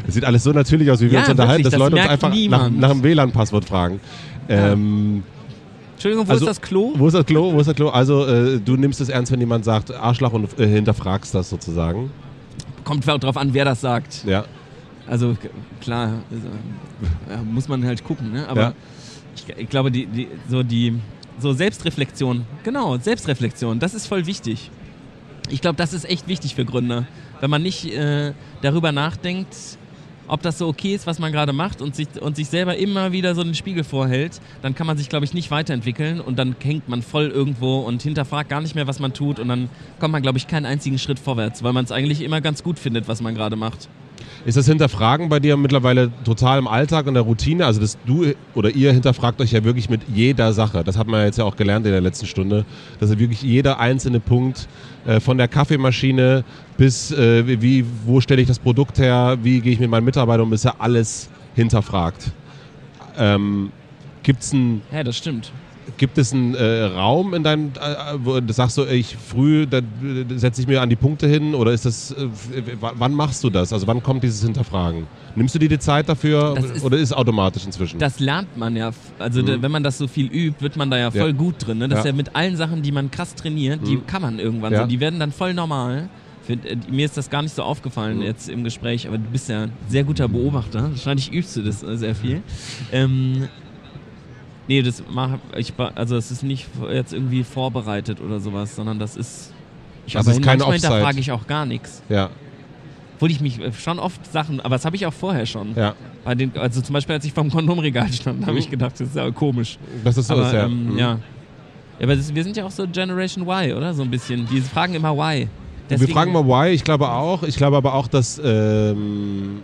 Es sieht alles so natürlich aus, wie wir Ja, uns unterhalten, wirklich, dass das Leute uns einfach nach, niemand. nach dem WLAN-Passwort fragen. Ähm, Entschuldigung, wo Also- ist das Klo? wo ist das Klo? Wo ist das Klo? Also, äh, du nimmst es ernst, wenn jemand sagt Arschloch und äh, hinterfragst das sozusagen. Kommt drauf an, wer das sagt. Ja. Also klar, also, muss man halt gucken, ne? Aber Ja. ich, ich glaube, die, die, so die so Selbstreflexion, genau, Selbstreflexion, das ist voll wichtig. Ich glaube, das ist echt wichtig für Gründer. Wenn man nicht äh, darüber nachdenkt, ob das so okay ist, was man gerade macht und sich, und sich selber immer wieder so einen Spiegel vorhält, dann kann man sich, glaube ich, nicht weiterentwickeln und dann hängt man voll irgendwo und hinterfragt gar nicht mehr, was man tut und dann kommt man, glaube ich, keinen einzigen Schritt vorwärts, weil man es eigentlich immer ganz gut findet, was man gerade macht. Ist das Hinterfragen bei dir mittlerweile total im Alltag und der Routine? Also, dass du oder ihr hinterfragt euch ja wirklich mit jeder Sache. Das hat man ja jetzt ja auch gelernt in der letzten Stunde, dass wirklich jeder einzelne Punkt äh, von der Kaffeemaschine bis äh, wie, wo stelle ich das Produkt her, wie gehe ich mit meinen Mitarbeitern um, ist ja alles hinterfragt. Ähm, Gibt es ein. Ja, das stimmt. Gibt es einen äh, Raum in deinem, äh, wo du sagst so, ich früh, da setze ich mir an die Punkte hin oder ist das, äh, wann machst du das? Also wann kommt dieses Hinterfragen? Nimmst du dir die Zeit dafür ist, oder ist es automatisch inzwischen? Das lernt man ja. Also mhm. wenn man das so viel übt, wird man da ja voll ja. gut drin. Ne? Das ja. ist ja mit allen Sachen, die man krass trainiert, die mhm. kann man irgendwann ja. so. Die werden dann voll normal. Find, äh, mir ist das gar nicht so aufgefallen mhm. jetzt im Gespräch, aber du bist ja ein sehr guter Beobachter. Wahrscheinlich übst du das äh, sehr viel. Ähm, Nee, das mach ich also es ist nicht jetzt irgendwie vorbereitet oder sowas, sondern das ist ich das aber ist keine manchmal hinterfrage ich auch gar nichts. Ja. Obwohl ich mich äh, schon oft Sachen, aber das habe ich auch vorher schon. Ja. Bei den, also zum Beispiel, als ich vom Kondomregal stand, habe mhm. ich gedacht, das ist ja komisch. Das ist so, aber, ja. Ähm, mhm. ja. ja. aber das, wir sind ja auch so Generation Y, oder? So ein bisschen. Die fragen immer Why. Deswegen wir fragen mal Why, ich glaube auch. Ich glaube aber auch, dass. Ähm,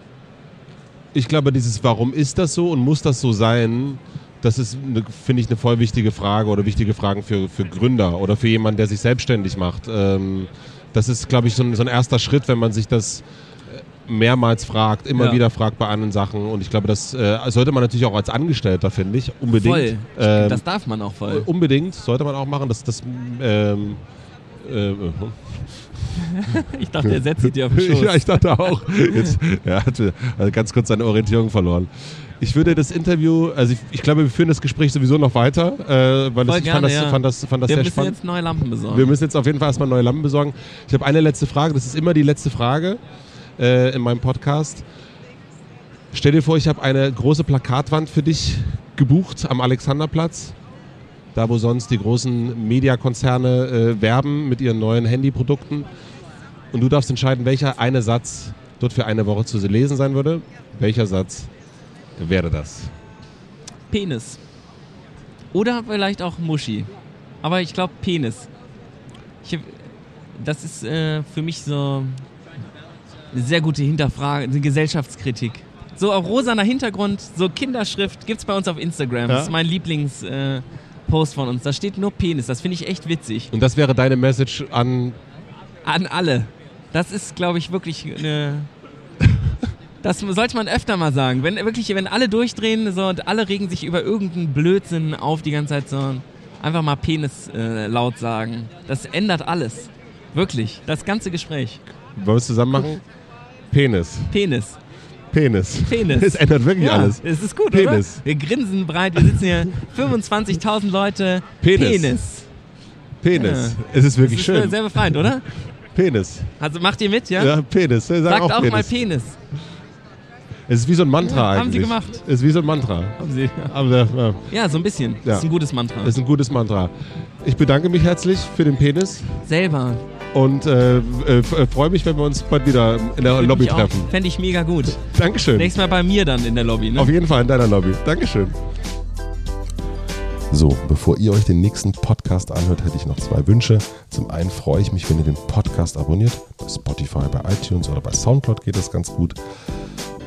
ich glaube, dieses Warum ist das so und muss das so sein, das ist, finde ich, eine voll wichtige Frage oder wichtige Fragen für, für Gründer oder für jemanden, der sich selbstständig macht. Ähm, das ist, glaube ich, so ein, so ein, erster Schritt, wenn man sich das äh, mehrmals fragt, immer ja. wieder fragt bei anderen Sachen. Und ich glaube, das äh, sollte man natürlich auch als Angestellter, finde ich, unbedingt. Voll. Ähm, das darf man auch voll. Unbedingt, sollte man auch machen. Das, das ähm, äh, ich dachte, er setzt sich dir auf den Schoß. ja, ich dachte auch. Jetzt, er hatte also ganz kurz seine Orientierung verloren. Ich würde das Interview, also ich, ich, glaube, wir führen das Gespräch sowieso noch weiter, äh, weil das, ich gerne, fand, das, ja. fand das, fand das wir sehr spannend. Wir müssen jetzt neue Lampen besorgen. Wir müssen jetzt auf jeden Fall erstmal neue Lampen besorgen. Ich habe eine letzte Frage, das ist immer die letzte Frage äh, in meinem Podcast. Stell dir vor, ich habe eine große Plakatwand für dich gebucht am Alexanderplatz. Da, wo sonst die großen Mediakonzerne äh, werben mit ihren neuen Handyprodukten. Und du darfst entscheiden, welcher eine Satz dort für eine Woche zu lesen sein würde. Welcher Satz wäre das? Penis. Oder vielleicht auch Muschi. Aber ich glaube Penis. Ich, das ist äh, für mich so eine sehr gute Hinterfrage, eine Gesellschaftskritik. So auf rosaner Hintergrund, so Kinderschrift gibt es bei uns auf Instagram. Ja? Das ist mein Lieblingspost äh, von uns. Da steht nur Penis. Das finde ich echt witzig. Und das wäre deine Message an. An alle. Das ist, glaube ich, wirklich eine das sollte man öfter mal sagen. Wenn wirklich, wenn alle durchdrehen so, und alle regen sich über irgendeinen Blödsinn auf die ganze Zeit so, einfach mal Penis äh, laut sagen. Das ändert alles. Wirklich. Das ganze Gespräch. Wollen wir es zusammen machen? Penis. Penis. Penis. Penis. Es ändert wirklich ja, alles. Es ist gut, Penis. oder? Wir grinsen breit, wir sitzen hier 25.000 Leute. Penis. Penis. Penis. Ja. Es ist wirklich schön. Ist sehr befreiend, oder? Penis. Also macht ihr mit, ja? Ja, Penis. Sag Sagt auch, auch Penis. mal Penis. Es ist wie so ein Mantra ja, eigentlich. Haben sie gemacht. Es ist wie so ein Mantra. Haben sie. Aber, ja. ja, so ein bisschen. Ja. Das ist ein gutes Mantra. Das ist ein gutes Mantra. Ich bedanke mich herzlich für den Penis. Selber. Und äh, äh, äh freue mich, wenn wir uns bald wieder in der Find Lobby treffen. Fände ich mega gut. Dankeschön. Nächstes Mal bei mir dann in der Lobby. Ne? Auf jeden Fall in deiner Lobby. Dankeschön. So, bevor ihr euch den nächsten Podcast anhört, hätte ich noch zwei Wünsche. Zum einen freue ich mich, wenn ihr den Podcast abonniert. Bei Spotify, bei iTunes oder bei Soundcloud geht das ganz gut.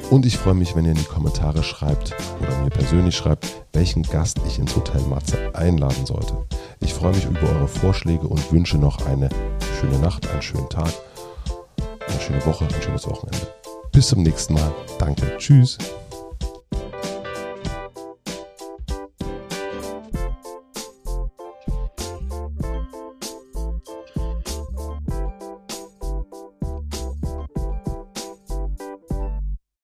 Und ich freue mich, wenn ihr in die Kommentare schreibt oder mir persönlich schreibt, welchen Gast ich ins Hotel Matze einladen sollte. Ich freue mich über eure Vorschläge und wünsche noch eine schöne Nacht, einen schönen Tag, eine schöne Woche, ein schönes Wochenende. Bis zum nächsten Mal. Danke. Tschüss.